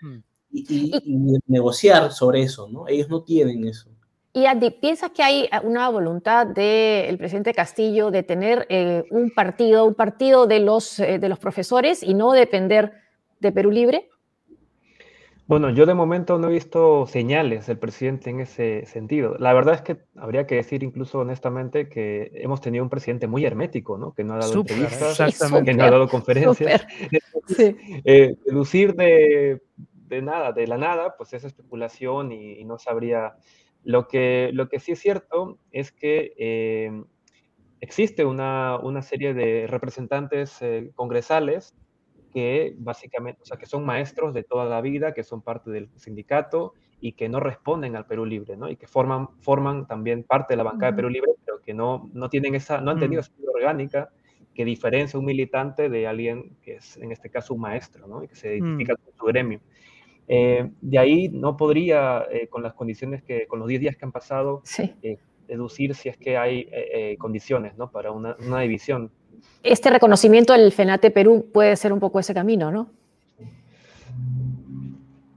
Mm. Y, negociar sobre eso, ¿no? Ellos no tienen eso. Y Andy, ¿piensas que hay una voluntad del presidente Castillo de tener eh, un partido, un partido de los, eh, de los profesores y no depender de Perú Libre? Bueno, yo de momento no he visto señales del presidente en ese sentido. La verdad es que habría que decir incluso honestamente que hemos tenido un presidente muy hermético, ¿no? Que no ha dado entrevistas, que no ha dado conferencias. Sí. Eh, deducir de, de, nada, de la nada, pues es especulación y, no sabría. Lo que, lo que sí es cierto es que eh, existe una, una, serie de representantes eh, congresales que básicamente, o sea, que son maestros de toda la vida, que son parte del sindicato y que no responden al Perú Libre, ¿no? Y que forman, forman también parte de la bancada de Perú Libre, pero que no, no tienen esa, no han tenido esa orgánica que diferencia un militante de alguien que es, en este caso, un maestro, ¿no? Y que se identifica con su gremio. Eh, de ahí no podría, eh, con las condiciones que, con los 10 días que han pasado, eh, deducir si es que hay condiciones, ¿no? Para una, una división este reconocimiento del FENATE Perú puede ser un poco ese camino, ¿no?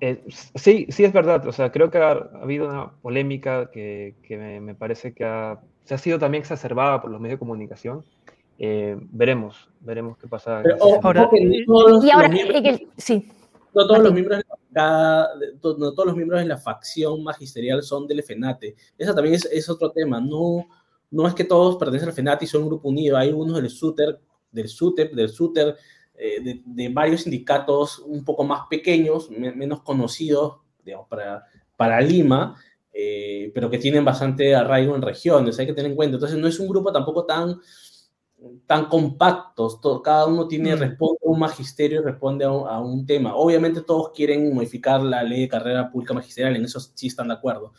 Eh, sí, sí es verdad. O sea, creo que ha, habido una polémica que, me, parece que se ha sido también exacerbada por los medios de comunicación. Eh, veremos, veremos qué pasa. ahora, y ahora, sí. No todos, los miembros de la, no todos los miembros de la facción magisterial son del FENATE. Eso también es, es otro tema. No, no es que todos pertenecen al FENAT y son un grupo unido, hay unos del SUTER, del SUTEP, del SUTER, eh, de, varios sindicatos un poco más pequeños, menos conocidos, digamos, para, para Lima, eh, pero que tienen bastante arraigo en regiones, hay que tener en cuenta. Entonces, no es un grupo tampoco tan, tan compacto, cada uno tiene, mm. responde a un magisterio, responde a un, a un tema. Obviamente todos quieren modificar la ley de carrera pública magisterial, en eso sí están de acuerdo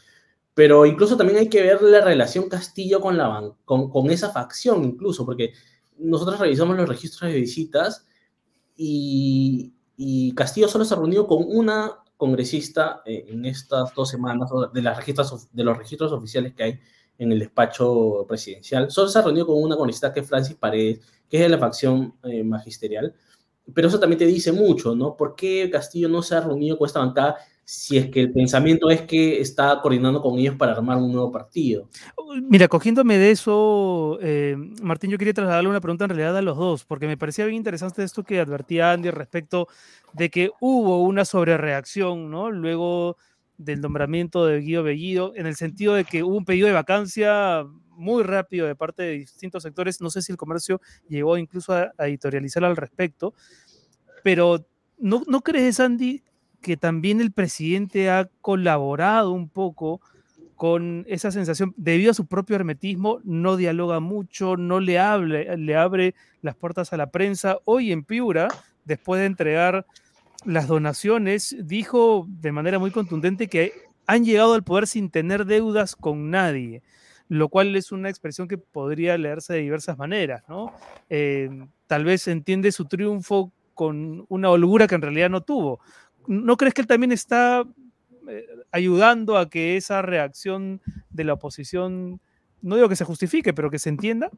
pero incluso también hay que ver la relación Castillo con, la, con, con esa facción, incluso, porque nosotros revisamos los registros de visitas y, y Castillo solo se ha reunido con una congresista eh, en estas dos semanas de, las registras, de los registros oficiales que hay en el despacho presidencial. Solo se ha reunido con una congresista que es Francis Paredes, que es de la facción eh, magisterial. Pero eso también te dice mucho, ¿no? ¿Por qué Castillo no se ha reunido con esta bancada si es que el pensamiento es que está coordinando con ellos para armar un nuevo partido. Mira, cogiéndome de eso, eh, Martín, yo quería trasladarle una pregunta en realidad a los dos, porque me parecía bien interesante esto que advertía Andy respecto de que hubo una sobrereacción, ¿no? Luego del nombramiento de Guido Bellido, en el sentido de que hubo un pedido de vacancia muy rápido de parte de distintos sectores, no sé si el comercio llegó incluso a, editorializar al respecto, pero ¿no, ¿no crees, Andy, que también el presidente ha colaborado un poco con esa sensación, debido a su propio hermetismo, no dialoga mucho, no le, hable, le abre las puertas a la prensa. Hoy en Piura, después de entregar las donaciones, dijo de manera muy contundente que han llegado al poder sin tener deudas con nadie lo cual es una expresión que podría leerse de diversas maneras, ¿no? Eh, tal vez entiende su triunfo con una holgura que en realidad no tuvo. ¿No crees que él también está eh, ayudando a que esa reacción de la oposición, no digo que se justifique, pero que se entienda?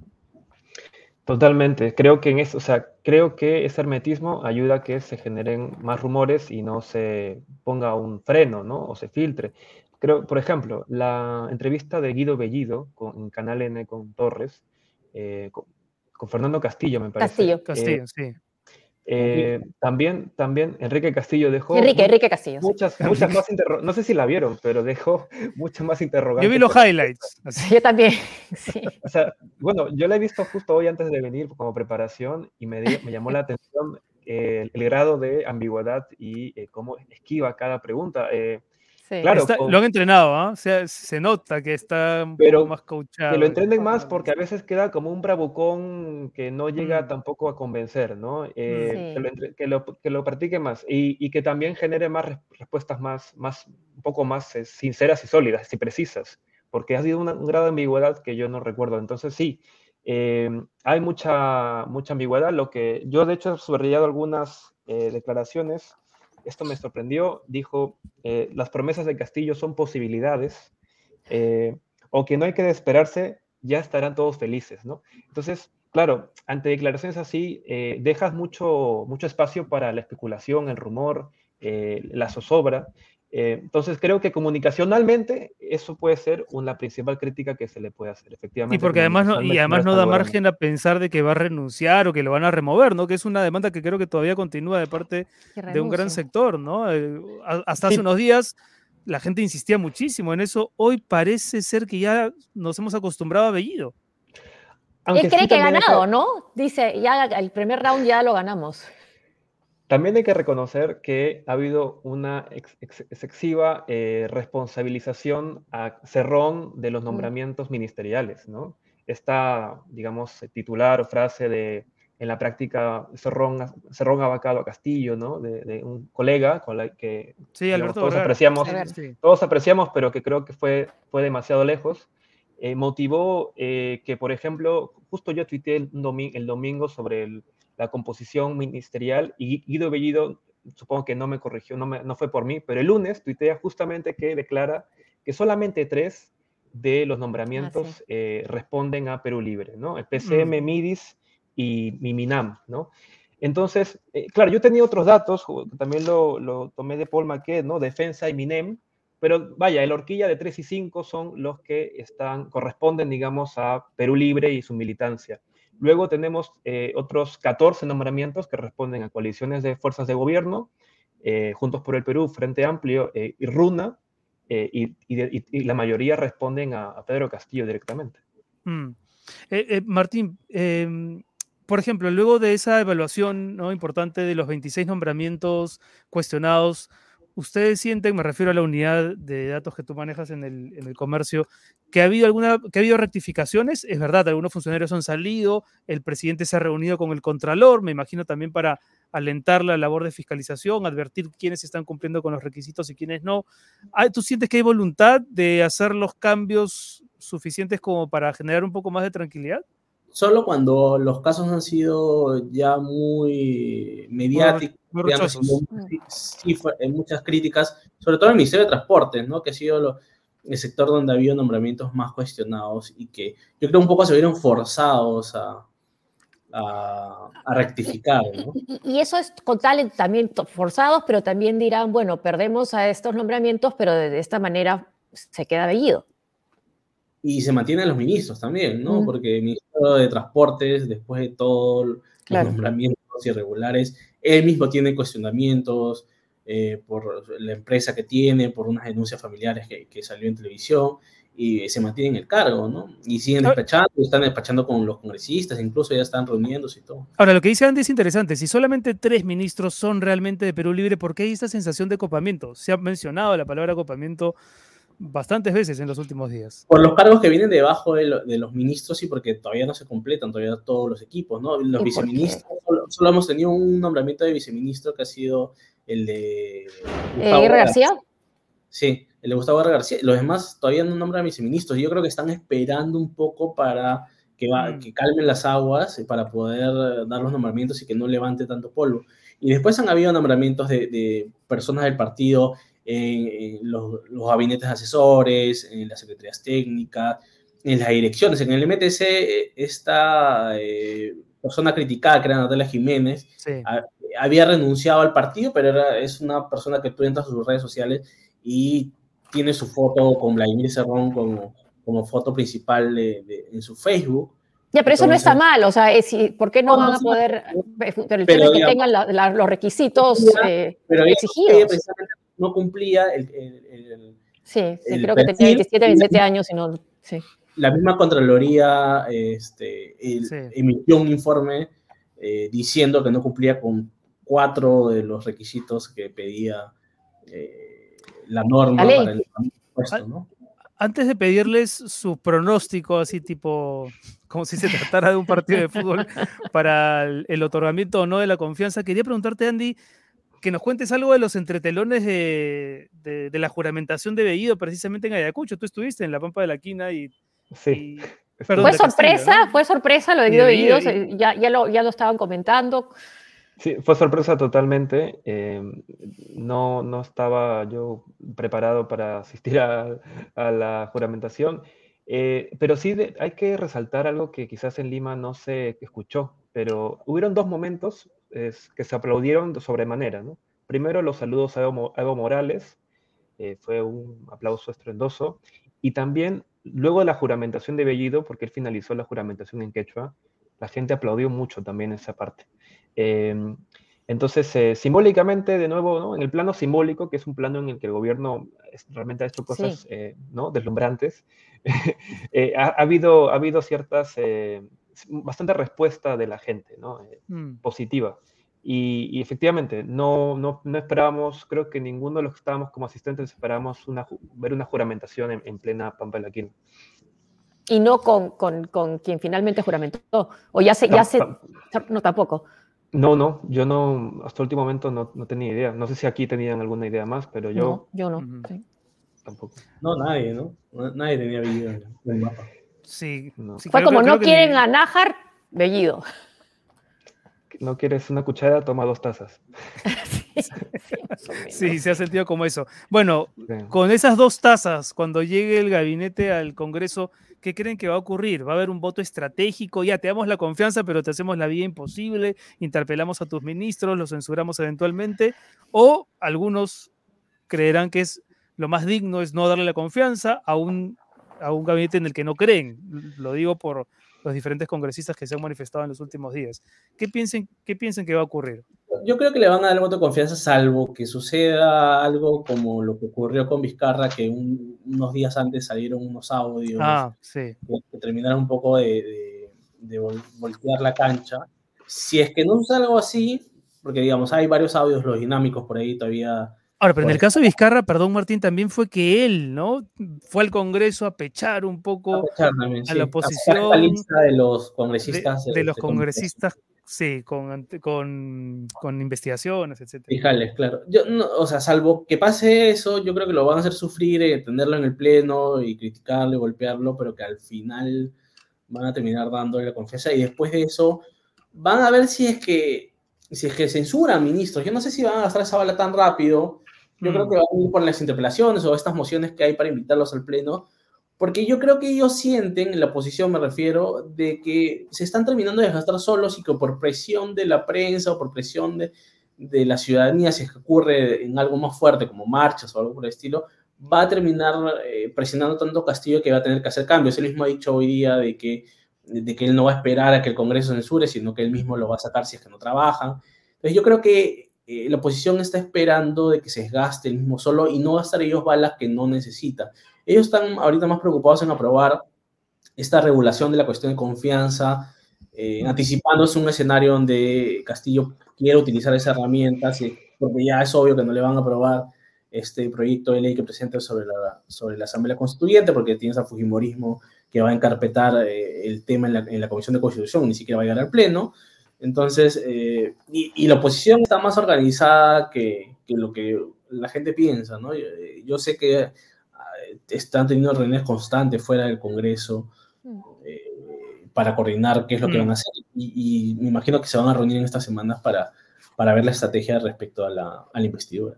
Totalmente. Creo que en eso, o sea, creo que ese hermetismo ayuda a que se generen más rumores y no se ponga un freno, ¿no? O se filtre. Creo, por ejemplo, la entrevista de Guido Bellido con, en Canal N con Torres, eh, con, Fernando Castillo, me parece. Castillo. Castillo, eh, sí. Eh, también, también Enrique Castillo dejó Enrique, Enrique Castillo, muchas, muchas más no sé si la vieron, pero dejó muchas más interrogantes. Yo vi los highlights. Yo también. O sea, bueno, yo la he visto justo hoy antes de venir como preparación y me, me llamó la atención el, grado de ambigüedad y eh, cómo esquiva cada pregunta. Eh, Claro, lo han entrenado, ¿ah? se nota que está un poco más coachado. Que lo entrenen más porque a veces queda como un bravucón que no llega mm. tampoco a convencer, ¿no? Eh, que, lo, que, lo, practique más y, y, que también genere más respuestas más, más, un poco más eh, sinceras y sólidas y precisas, porque ha sido un grado de ambigüedad que yo no recuerdo. Entonces, sí, eh, hay mucha, mucha ambigüedad. Lo que yo, de hecho, he subrayado algunas declaraciones esto me sorprendió, dijo, eh, las promesas de Castillo son posibilidades, eh, o que no hay que esperarse, ya estarán todos felices, ¿no? Entonces, claro, ante declaraciones así, eh, dejas mucho, mucho espacio para la especulación, el rumor, la zozobra, eh, entonces creo que comunicacionalmente eso puede ser una principal crítica que se le puede hacer, efectivamente. Y porque además no, y además no da margen a pensar de que va a renunciar o que lo van a remover, ¿no? Que es una demanda que creo que todavía continúa de parte de un gran sector, ¿no? Eh, hasta hace unos días la gente insistía muchísimo en eso. Hoy parece ser que ya nos hemos acostumbrado a Bellido. Él cree que ha ganado, ¿no? Dice, ya el primer round ya lo ganamos. También hay que reconocer que ha habido una excesiva eh, responsabilización a Cerrón de los nombramientos ministeriales, ¿no? Esta, digamos, titular o frase de, en la práctica, Cerrón, Cerrón ha vacado a Castillo, ¿no? De, un colega con la que todos, apreciamos, todos apreciamos, pero que creo que fue, fue demasiado lejos. Eh, motivó eh, que, por ejemplo, justo yo tuiteé el, el domingo sobre el la composición ministerial y Guido Bellido, supongo que no me corrigió, no, no fue por mí, pero el lunes tuitea justamente que declara que solamente tres de los nombramientos ah, eh, responden a Perú Libre, ¿no? El PCM, mm. MIDIS y MINAM, ¿no? Entonces, eh, claro, yo tenía otros datos, también lo, lo, tomé de Paul Maquet, ¿no? Defensa y MINEM, pero vaya, el horquilla de 3 y 5 son los que están, corresponden, digamos, a Perú Libre y su militancia. Luego tenemos eh, otros 14 nombramientos que responden a coaliciones de fuerzas de gobierno, eh, Juntos por el Perú, Frente Amplio eh, y RUNA, y, la mayoría responden a, Pedro Castillo directamente. Mm. Martín, em, por ejemplo, luego de esa evaluación importante de los 26 nombramientos cuestionados, ¿Ustedes sienten, me refiero a la unidad de datos que tú manejas en el, comercio, que ha habido alguna, que ha habido rectificaciones? Es verdad, algunos funcionarios han salido, el presidente se ha reunido con el contralor, me imagino también para alentar la labor de fiscalización, advertir quiénes están cumpliendo con los requisitos y quiénes no. Ah, ¿Tú sientes que hay voluntad de hacer los cambios suficientes como para generar un poco más de tranquilidad? Solo cuando los casos han sido ya muy mediáticos, sí, en muchas críticas, sobre todo en el Ministerio de Transportes, ¿no? que ha sido el sector donde ha habido nombramientos más cuestionados y que yo creo un poco se vieron forzados a, a, rectificar. ¿no? Y, eso es con tal también forzados, pero también dirán, bueno, perdemos a estos nombramientos, pero de, esta manera se queda bellido y se mantienen los ministros también, ¿no? Porque el ministro de Transportes, después de todos los nombramientos irregulares, él mismo tiene cuestionamientos eh, por la empresa que tiene, por unas denuncias familiares que, que, salió en televisión, y se mantiene en el cargo, ¿no? Y siguen despachando, están despachando con los congresistas, incluso ya están reuniéndose y todo. Ahora, lo que dice Andy es interesante. Si solamente tres ministros son realmente de Perú Libre, ¿por qué hay esta sensación de copamiento? Se ha mencionado la palabra copamiento bastantes veces en los últimos días. Por los cargos que vienen debajo de, los ministros y porque todavía no se completan todavía todos los equipos, ¿no? Los viceministros, solo, hemos tenido un nombramiento de viceministro que ha sido el de... Eh, García. Sí, el Gustavo R. García. Los demás todavía no nombran a viceministros. Yo creo que están esperando un poco para que, va, Mm. que calmen las aguas eh, para poder dar los nombramientos y que no levante tanto polvo. Y después han habido nombramientos de, de personas del partido en, en los, los gabinetes asesores, en las secretarías técnicas, en las direcciones. En el MTC, eh, esta eh, persona criticada, que era Natalia Jiménez, Sí. ha- había renunciado al partido, pero era, es una persona que tú entras a sus redes sociales y tiene su foto con Vladimir Cerrón como, como foto principal de- de- en su Facebook. Ya, pero eso no está Entonces- mal, o sea, es ¿por qué no No, no van a poder, mal. pero el tema es que digamos, tengan la- la- los requisitos Ya, eh, Pero exigidos? precisamente no cumplía el- el- el- Sí, sí, el creo que tenía perfil 27, 27 años y no, sí. la misma Contraloría este, el- Sí. emitió un informe eh, diciendo que no cumplía con cuatro de los requisitos que pedía eh, la norma La para el puesto, ¿no? Antes de pedirles su pronóstico, así tipo, como si se tratara de un partido de fútbol, para el, el otorgamiento o no de la confianza, quería preguntarte, Andy, que nos cuentes algo de los entretelones de, de- de la juramentación de Bellido, precisamente en Ayacucho. Tú estuviste en la Pampa de la Quina y... Sí. y- Estuvo- perdón, Fue Castillo, sorpresa, ¿no? fue sorpresa lo de Guido Bellido, y- ya, ya, lo, ya lo estaban comentando. Sí, fue sorpresa totalmente. eh, no, no estaba yo preparado para asistir a, a la juramentación, eh, pero sí de- hay que resaltar algo que quizás en Lima no se escuchó, pero hubieron dos momentos es, que se aplaudieron de sobremanera, ¿no? Primero, los saludos a Evo, Mo- a Evo Morales, eh, fue un aplauso estruendoso, y también luego de la juramentación de Bellido, porque él finalizó la juramentación en quechua, la gente aplaudió mucho también esa parte. Eh, entonces, eh, simbólicamente, de nuevo, ¿no? en el plano simbólico, que es un plano en el que el gobierno realmente ha hecho cosas Sí. eh, ¿no? deslumbrantes, eh, ha, ha habido, ha habido ciertas, bastante respuesta de la gente, ¿no? Eh, Mm. positiva. Y, y efectivamente, no, no, no esperábamos, creo que ninguno de los que estábamos como asistentes esperábamos una, ver una juramentación en, en plena Pampa de la Quina. Y no con, con, con quien finalmente juramentó. O ya se, ya se, no tampoco. No, no, yo no, hasta el último momento no, no tenía idea. No sé si aquí tenían alguna idea más, pero yo No, yo no. Sí. tampoco. No, nadie, ¿no? Nadie tenía Bellido en el mapa. Sí. No. sí, Fue creo- como creo no que quieren ni- a Nájar, Bellido. No quieres una cuchara, toma dos tazas. Sí, se ha sentido como eso. Bueno, Sí. con esas dos tazas, cuando llegue el gabinete al Congreso, ¿qué creen que va a ocurrir? ¿Va a haber un voto estratégico? Ya te damos la confianza, pero te hacemos la vida imposible, interpelamos a tus ministros, los censuramos eventualmente, o algunos creerán que es lo más digno es no darle la confianza a un, a un gabinete en el que no creen. Lo digo por los diferentes congresistas que se han manifestado en los últimos días. ¿Qué piensen, qué piensen que va a ocurrir? Yo creo que le van a dar el voto de confianza, salvo que suceda algo como lo que ocurrió con Vizcarra, que un- unos días antes salieron unos audios Ah, sí. que, terminaron un poco de, de- de vol- voltear la cancha. Si es que no sucede algo así, porque digamos, hay varios audios, los dinámicos por ahí todavía. Ahora, pero en el caso de Vizcarra, perdón Martín, también fue que él, ¿no? Fue al Congreso a pechar un poco también, a sí, la a sacar oposición esta lista de los congresistas. de los este, congresistas, sí, con, con, con investigaciones, etcétera. Fijales, claro. Yo, no, o sea, salvo que pase eso, yo creo que lo van a hacer sufrir, eh, tenerlo en el pleno y criticarlo y golpearlo, pero que al final van a terminar dándole la confianza y después de eso van a ver si es que si es que censuran ministros. Yo no sé si van a gastar esa bala tan rápido. Yo creo Mm. que van a ir por las interpelaciones o estas mociones que hay para invitarlos al pleno, porque yo creo que ellos sienten, en la oposición me refiero, de que se están terminando de gastar solos y que por presión de la prensa o por presión de, de la ciudadanía, si es que ocurre en algo más fuerte como marchas o algo por el estilo, va a terminar eh, presionando tanto Castillo que va a tener que hacer cambios. Él mismo ha dicho hoy día de que, de que él no va a esperar a que el Congreso censure, sino que él mismo lo va a sacar si es que no trabajan. Entonces yo creo que eh, la oposición está esperando de que se desgaste el mismo solo y no gastar ellos balas que no necesita. Ellos están ahorita más preocupados en aprobar esta regulación de la cuestión de confianza, eh, anticipándose un escenario donde Castillo quiere utilizar esa herramienta, porque ya es obvio que no le van a aprobar este proyecto de ley que presenta sobre la, sobre la Asamblea Constituyente, porque tienes al Fujimorismo que va a encarpetar eh, el tema en la, en la Comisión de Constitución, ni siquiera va a llegar al Pleno. Entonces, eh, y, y, la oposición está más organizada que, que, lo que la gente piensa, ¿no? Yo, yo sé que ah, están teniendo reuniones constantes fuera del Congreso Mm. eh, para coordinar qué es lo que Mm. van a hacer y, y me imagino que se van a reunir en estas semanas para, para ver la estrategia respecto a la, a la investidura.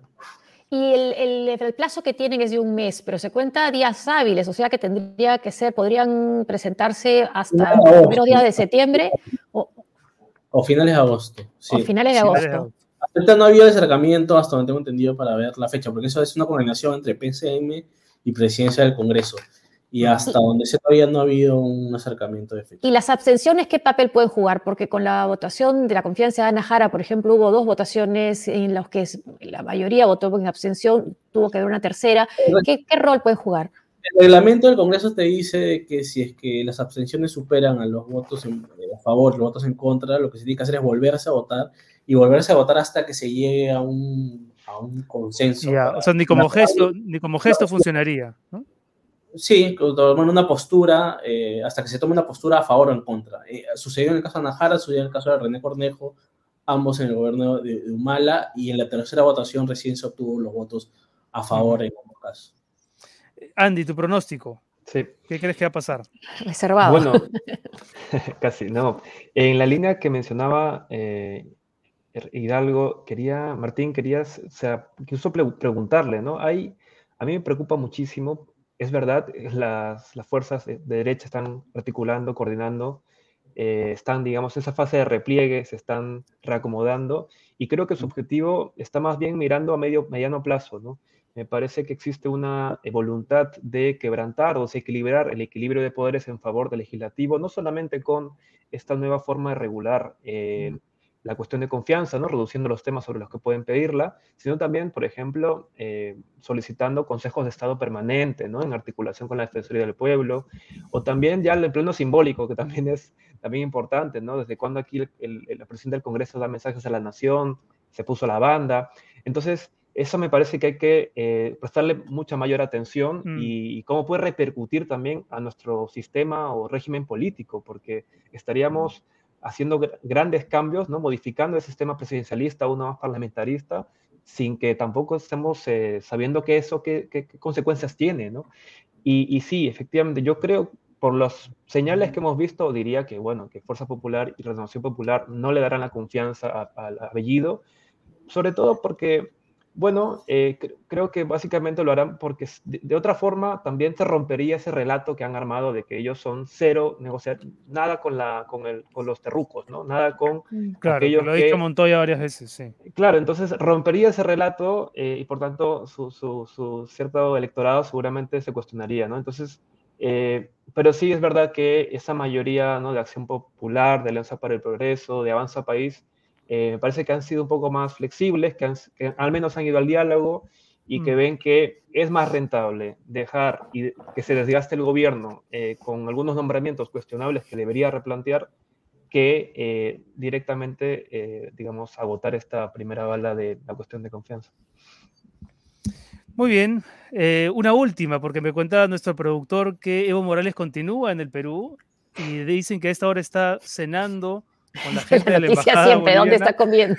Y el, el- el plazo que tienen es de un mes, pero se cuenta días hábiles, o sea que tendría que ser, podrían presentarse hasta No, los primeros días de septiembre o, O finales de agosto. Sí. o finales de Finales de agosto. Hasta ahorita no ha habido acercamiento, hasta donde tengo entendido, para ver la fecha, porque eso es una coordinación entre PCM y Presidencia del Congreso. Y hasta donde sé todavía no ha habido un acercamiento de fecha. ¿Y las abstenciones qué papel pueden jugar? Porque con la votación de la confianza de Ana Jara, por ejemplo, hubo dos votaciones en las que la mayoría votó en abstención, tuvo que haber una tercera. ¿Qué, qué rol pueden jugar? El reglamento del Congreso te dice que si es que las abstenciones superan a los votos en- eh, a favor, los votos en contra, lo que se tiene que hacer es volverse a votar y volverse a votar hasta que se llegue a un, a un consenso. Para- o sea, ni como gesto, ni como gesto funcionaría. ¿no? Sí, tomar una postura, eh, hasta que se tome una postura a favor o en contra. Eh, sucedió en el caso de Anajara, sucedió en el caso de René Cornejo, ambos en el gobierno de, de Humala, y en la tercera votación recién se obtuvo los votos a favor en ambos casos. Andy, tu pronóstico. Sí. ¿Qué crees que va a pasar? Reservado. Bueno, casi, no. En la línea que mencionaba eh, Hidalgo, quería, Martín, querías, o sea, incluso pre- preguntarle, ¿no? Hay, a mí me preocupa muchísimo, es verdad, las, las fuerzas de, de derecha están articulando, coordinando, eh, están, digamos, en esa fase de repliegue, se están reacomodando, y creo que su objetivo está más bien mirando a medio, mediano plazo, ¿no? Me parece que existe una eh, voluntad de quebrantar o desequilibrar el equilibrio de poderes en favor del legislativo, no solamente con esta nueva forma de regular eh, la cuestión de confianza, ¿no? reduciendo los temas sobre los que pueden pedirla, sino también, por ejemplo, eh, solicitando consejos de Estado permanente, ¿no? en articulación con la Defensoría del Pueblo, o también ya el pleno simbólico, que también es también importante, ¿no? desde cuando aquí el, el, el presidente del Congreso da mensajes a la nación, se puso la banda. Entonces, eso me parece que hay que eh, prestarle mucha mayor atención Mm. y, y cómo puede repercutir también a nuestro sistema o régimen político, porque estaríamos haciendo gr- grandes cambios, ¿no? modificando el sistema presidencialista a uno más parlamentarista, sin que tampoco estemos eh, sabiendo que eso, qué, qué- qué consecuencias tiene. ¿no? Y, y sí, efectivamente, yo creo, por las señales que hemos visto, diría que, bueno, que Fuerza Popular y Renovación Popular no le darán la confianza a- al apellido, sobre todo porque bueno, eh, cre- creo que básicamente lo harán porque de, de otra forma también se rompería ese relato que han armado de que ellos son cero negociar, nada con, la, con, el, con los terrucos, ¿no? Nada con Claro, que aquellos lo ha dicho Montoya varias veces, sí. Claro, entonces rompería ese relato eh, y por tanto su, su- su cierto electorado seguramente se cuestionaría, ¿no? Entonces, eh, pero sí es verdad que esa mayoría ¿no? de Acción Popular, de Alianza para el Progreso, de Avanza País, eh, me parece que han sido un poco más flexibles, que, han- que al menos han ido al diálogo y que Mm. ven que es más rentable dejar y que se desgaste el gobierno eh, con algunos nombramientos cuestionables que debería replantear que eh, directamente, eh, digamos, agotar esta primera bala de la cuestión de confianza. Muy bien. eh, una última, porque me cuenta nuestro productor que Evo Morales continúa en el Perú y dicen que a esta hora está cenando con la gente de La la noticia embajada siempre, ¿dónde boliviana está comiendo?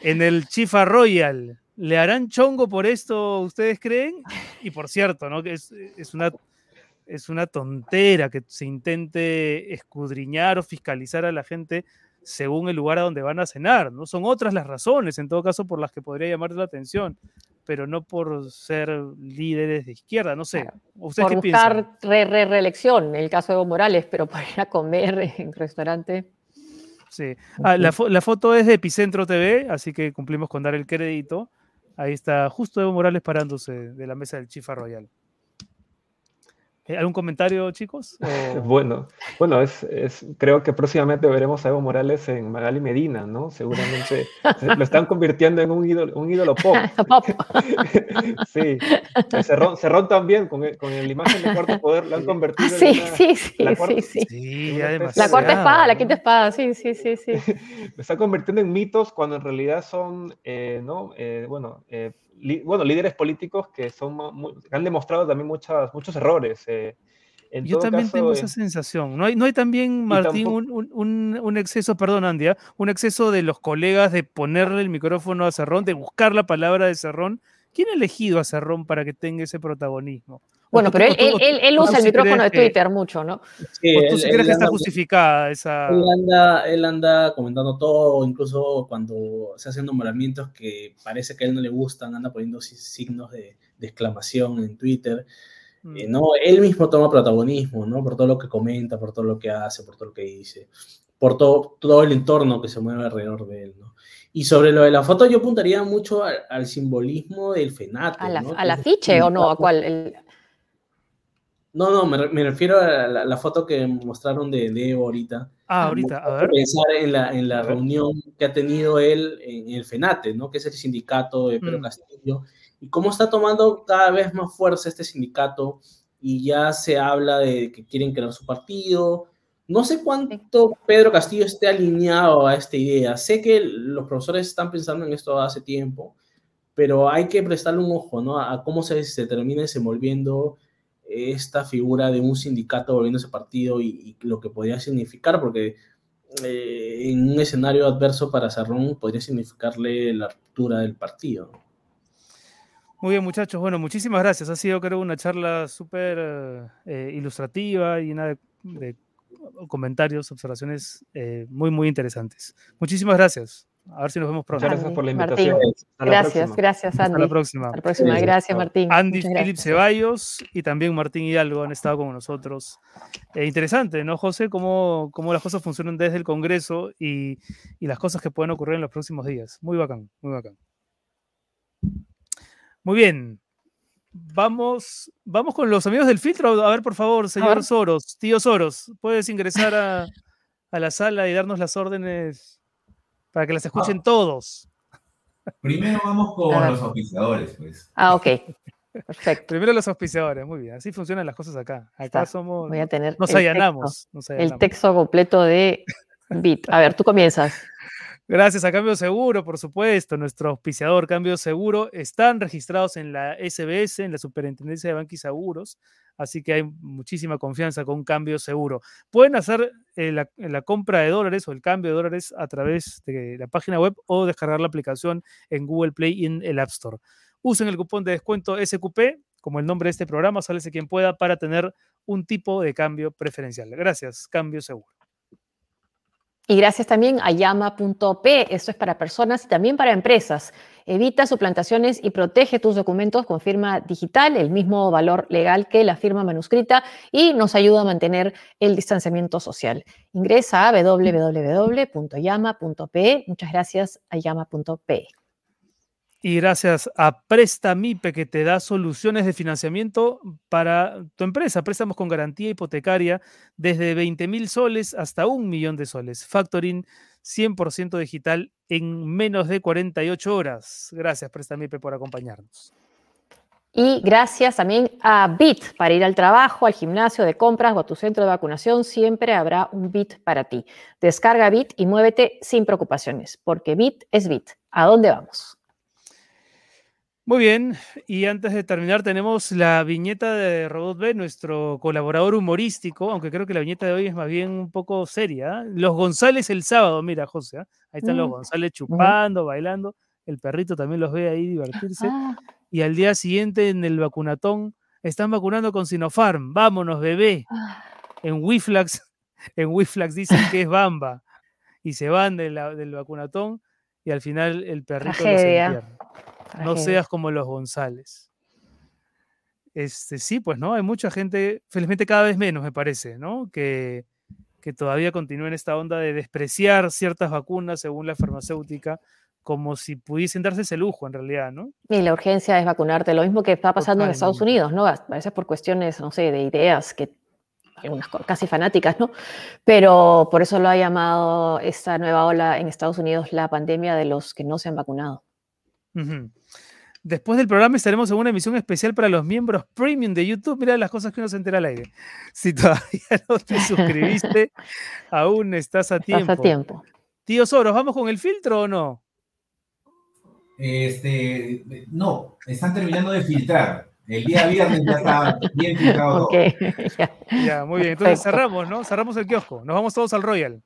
en el Chifa Royal. ¿Le harán chongo por esto, ustedes creen? Y por cierto, ¿no? Es, es una, es una tontera que se intente escudriñar o fiscalizar a la gente según el lugar a donde van a cenar, ¿no? Son otras las razones, en todo caso, por las que podría llamar la atención, pero no por ser líderes de izquierda, no sé. ¿Ustedes Por qué buscar re, re- reelección, en el caso de Evo Morales, pero para ir a comer en restaurante. Sí. Ah, la, fo- la foto es de Epicentro TV, así que cumplimos con dar el crédito. Ahí está justo Evo Morales parándose de la mesa del Chifa Royal. Eh, ¿Algún comentario, chicos? O- Bueno, bueno es, es- creo que próximamente veremos a Evo Morales en Magali Medina, ¿no? Seguramente se- lo están convirtiendo en un ídolo, un ídolo pop. Pop. Sí, Cerrón, Cerrón también, con, el- con la imagen de Cuarto Poder, lo han Ah, convertido sí, en una, sí, sí, la cuarta- sí, sí. La cuarta espada, la quinta espada, sí, sí, sí, sí. lo está convirtiendo en mitos cuando en realidad son, eh, ¿no? Eh, bueno, eh, bueno, líderes políticos que son han demostrado también muchas, muchos errores. eh. En Yo también caso, tengo eh, esa sensación. ¿No hay, no hay también, Martín, tampoco- un, un- exceso, perdón, Andy, ¿ah? un exceso de los colegas de ponerle el micrófono a Cerrón, de buscar la palabra de Cerrón ¿Quién ha elegido a Cerrón para que tenga ese protagonismo? Bueno, pero él, usa el micrófono de Twitter mucho, ¿no? Sí, ¿O tú sí crees que está justificada esa...? Él anda, comentando todo, incluso cuando se hacen nombramientos que parece que a él no le gustan, anda poniendo signos de, exclamación en Twitter. Mm. Eh, no, él mismo toma protagonismo, ¿no? Por todo lo que comenta, por todo lo que hace, por todo lo que dice, por todo, todo el entorno que se mueve alrededor de él, ¿no? Y sobre lo de la foto, yo apuntaría mucho al, simbolismo del FENAT. ¿Al afiche o no? ¿A cuál? No, no, me, refiero a la, foto que mostraron de, Evo ahorita. Ah, ahorita, a ver. Pensar en la, en la reunión que ha tenido él en el FENATE, ¿no? Que es el sindicato de Pedro mm. Castillo. Y cómo está tomando cada vez más fuerza este sindicato y ya se habla de que quieren crear su partido. No sé cuánto Pedro Castillo esté alineado a esta idea. Sé que los profesores están pensando en esto hace tiempo, pero hay que prestarle un ojo, ¿no? A cómo se, se termina desenvolviendo esta figura de un sindicato volviendo ese partido y, lo que podría significar, porque eh, en un escenario adverso para Cerrón podría significarle la ruptura del partido. Muy bien, muchachos. Bueno, muchísimas gracias. Ha sido, creo, una charla súper eh, ilustrativa y llena de, comentarios, observaciones eh, muy, muy interesantes. Muchísimas gracias. A ver si nos vemos pronto. Muchas gracias por la invitación. gracias, gracias, Andy. Hasta la próxima. Hasta la próxima. Gracias, Martín. Andy Philip Ceballos y también Martín Hidalgo han estado con nosotros. Eh, interesante, ¿no, José? Cómo, cómo, las cosas funcionan desde el Congreso y, y, las cosas que pueden ocurrir en los próximos días. Muy bacán, muy bacán. Muy bien. Vamos, vamos con los amigos del filtro. A ver, por favor, señor Soros, tío Soros, puedes ingresar a, a la sala y darnos las órdenes para que las escuchen ah. todos. Primero vamos con los auspiciadores, pues. Ah, ok. Perfecto. Primero los auspiciadores, muy bien. Así funcionan las cosas acá. Acá somos. Voy a tener nos allanamos, El texto completo de Bit. A ver, tú comienzas. Gracias a Cambio Seguro, por supuesto, nuestro auspiciador Cambio Seguro. Están registrados en la SBS, en la Superintendencia de Banquis Seguros, así que hay muchísima confianza con Cambio Seguro. Pueden hacer eh, la, compra de dólares o el cambio de dólares a través de la página web o descargar la aplicación en Google Play y en el App Store. Usen el cupón de descuento SQP, como el nombre de este programa, sálese quien pueda, para tener un tipo de cambio preferencial. Gracias, Cambio Seguro. Y gracias también a llama.p, esto es para personas y también para empresas. Evita suplantaciones y protege tus documentos con firma digital, el mismo valor legal que la firma manuscrita y nos ayuda a mantener el distanciamiento social. Ingresa a www.llama.p. Muchas gracias a llama.p. Y gracias a Prestamipe que te da soluciones de financiamiento para tu empresa. Préstamos con garantía hipotecaria desde 20 mil soles hasta un millón de soles. Factoring 100% digital en menos de 48 horas. Gracias Prestamipe por acompañarnos. Y gracias también a BIT para ir al trabajo, al gimnasio de compras o a tu centro de vacunación. Siempre habrá un BIT para ti. Descarga BIT y muévete sin preocupaciones, porque BIT es BIT. ¿A dónde vamos? Muy bien, y antes de terminar tenemos la viñeta de Robot B, nuestro colaborador humorístico, aunque creo que la viñeta de hoy es más bien un poco seria. ¿eh? Los González el sábado, mira José, ¿eh? ahí están los mm. González chupando, bailando, el perrito también los ve ahí divertirse. Ah. Y al día siguiente en el vacunatón están vacunando con Sinopharm, vámonos bebé. Ah. En Wiflax, en Wiflax dicen que es Bamba y se van del vacunatón y al final el perrito los No seas como los González. Este, sí, pues, ¿no? Hay mucha gente, felizmente cada vez menos, me parece, ¿no? Que, que todavía continúa en esta onda de despreciar ciertas vacunas según la farmacéutica, como si pudiesen darse ese lujo en realidad, ¿no? Y la urgencia es vacunarte, lo mismo que está pasando en Estados Unidos, ¿no? A veces por cuestiones, no sé, de ideas que algunas casi fanáticas, ¿no? Pero por eso lo ha llamado esta nueva ola en Estados Unidos la pandemia de los que no se han vacunado. Después del programa estaremos en una emisión especial para los miembros premium de YouTube. Mira las cosas que uno se entera al aire. Si todavía no te suscribiste, aún estás a tiempo. Estás a tiempo. Tío Soros, ¿vamos con el filtro o no? Este, no, están terminando de filtrar. El día viernes ya está bien filtrado. ya. muy bien. Entonces cerramos, ¿no? Cerramos el kiosco. Nos vamos todos al Royal.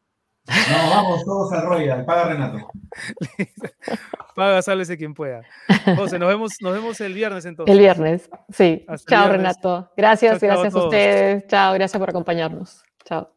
No, vamos todos al Royal. Paga Renato. Paga, sálvese quien pueda. José, nos vemos, nos vemos el viernes entonces. El viernes, sí. Hasta Chao, viernes. Renato. Gracias, Chao, chao a gracias a todos. ustedes. Chao, gracias por acompañarnos. Chao.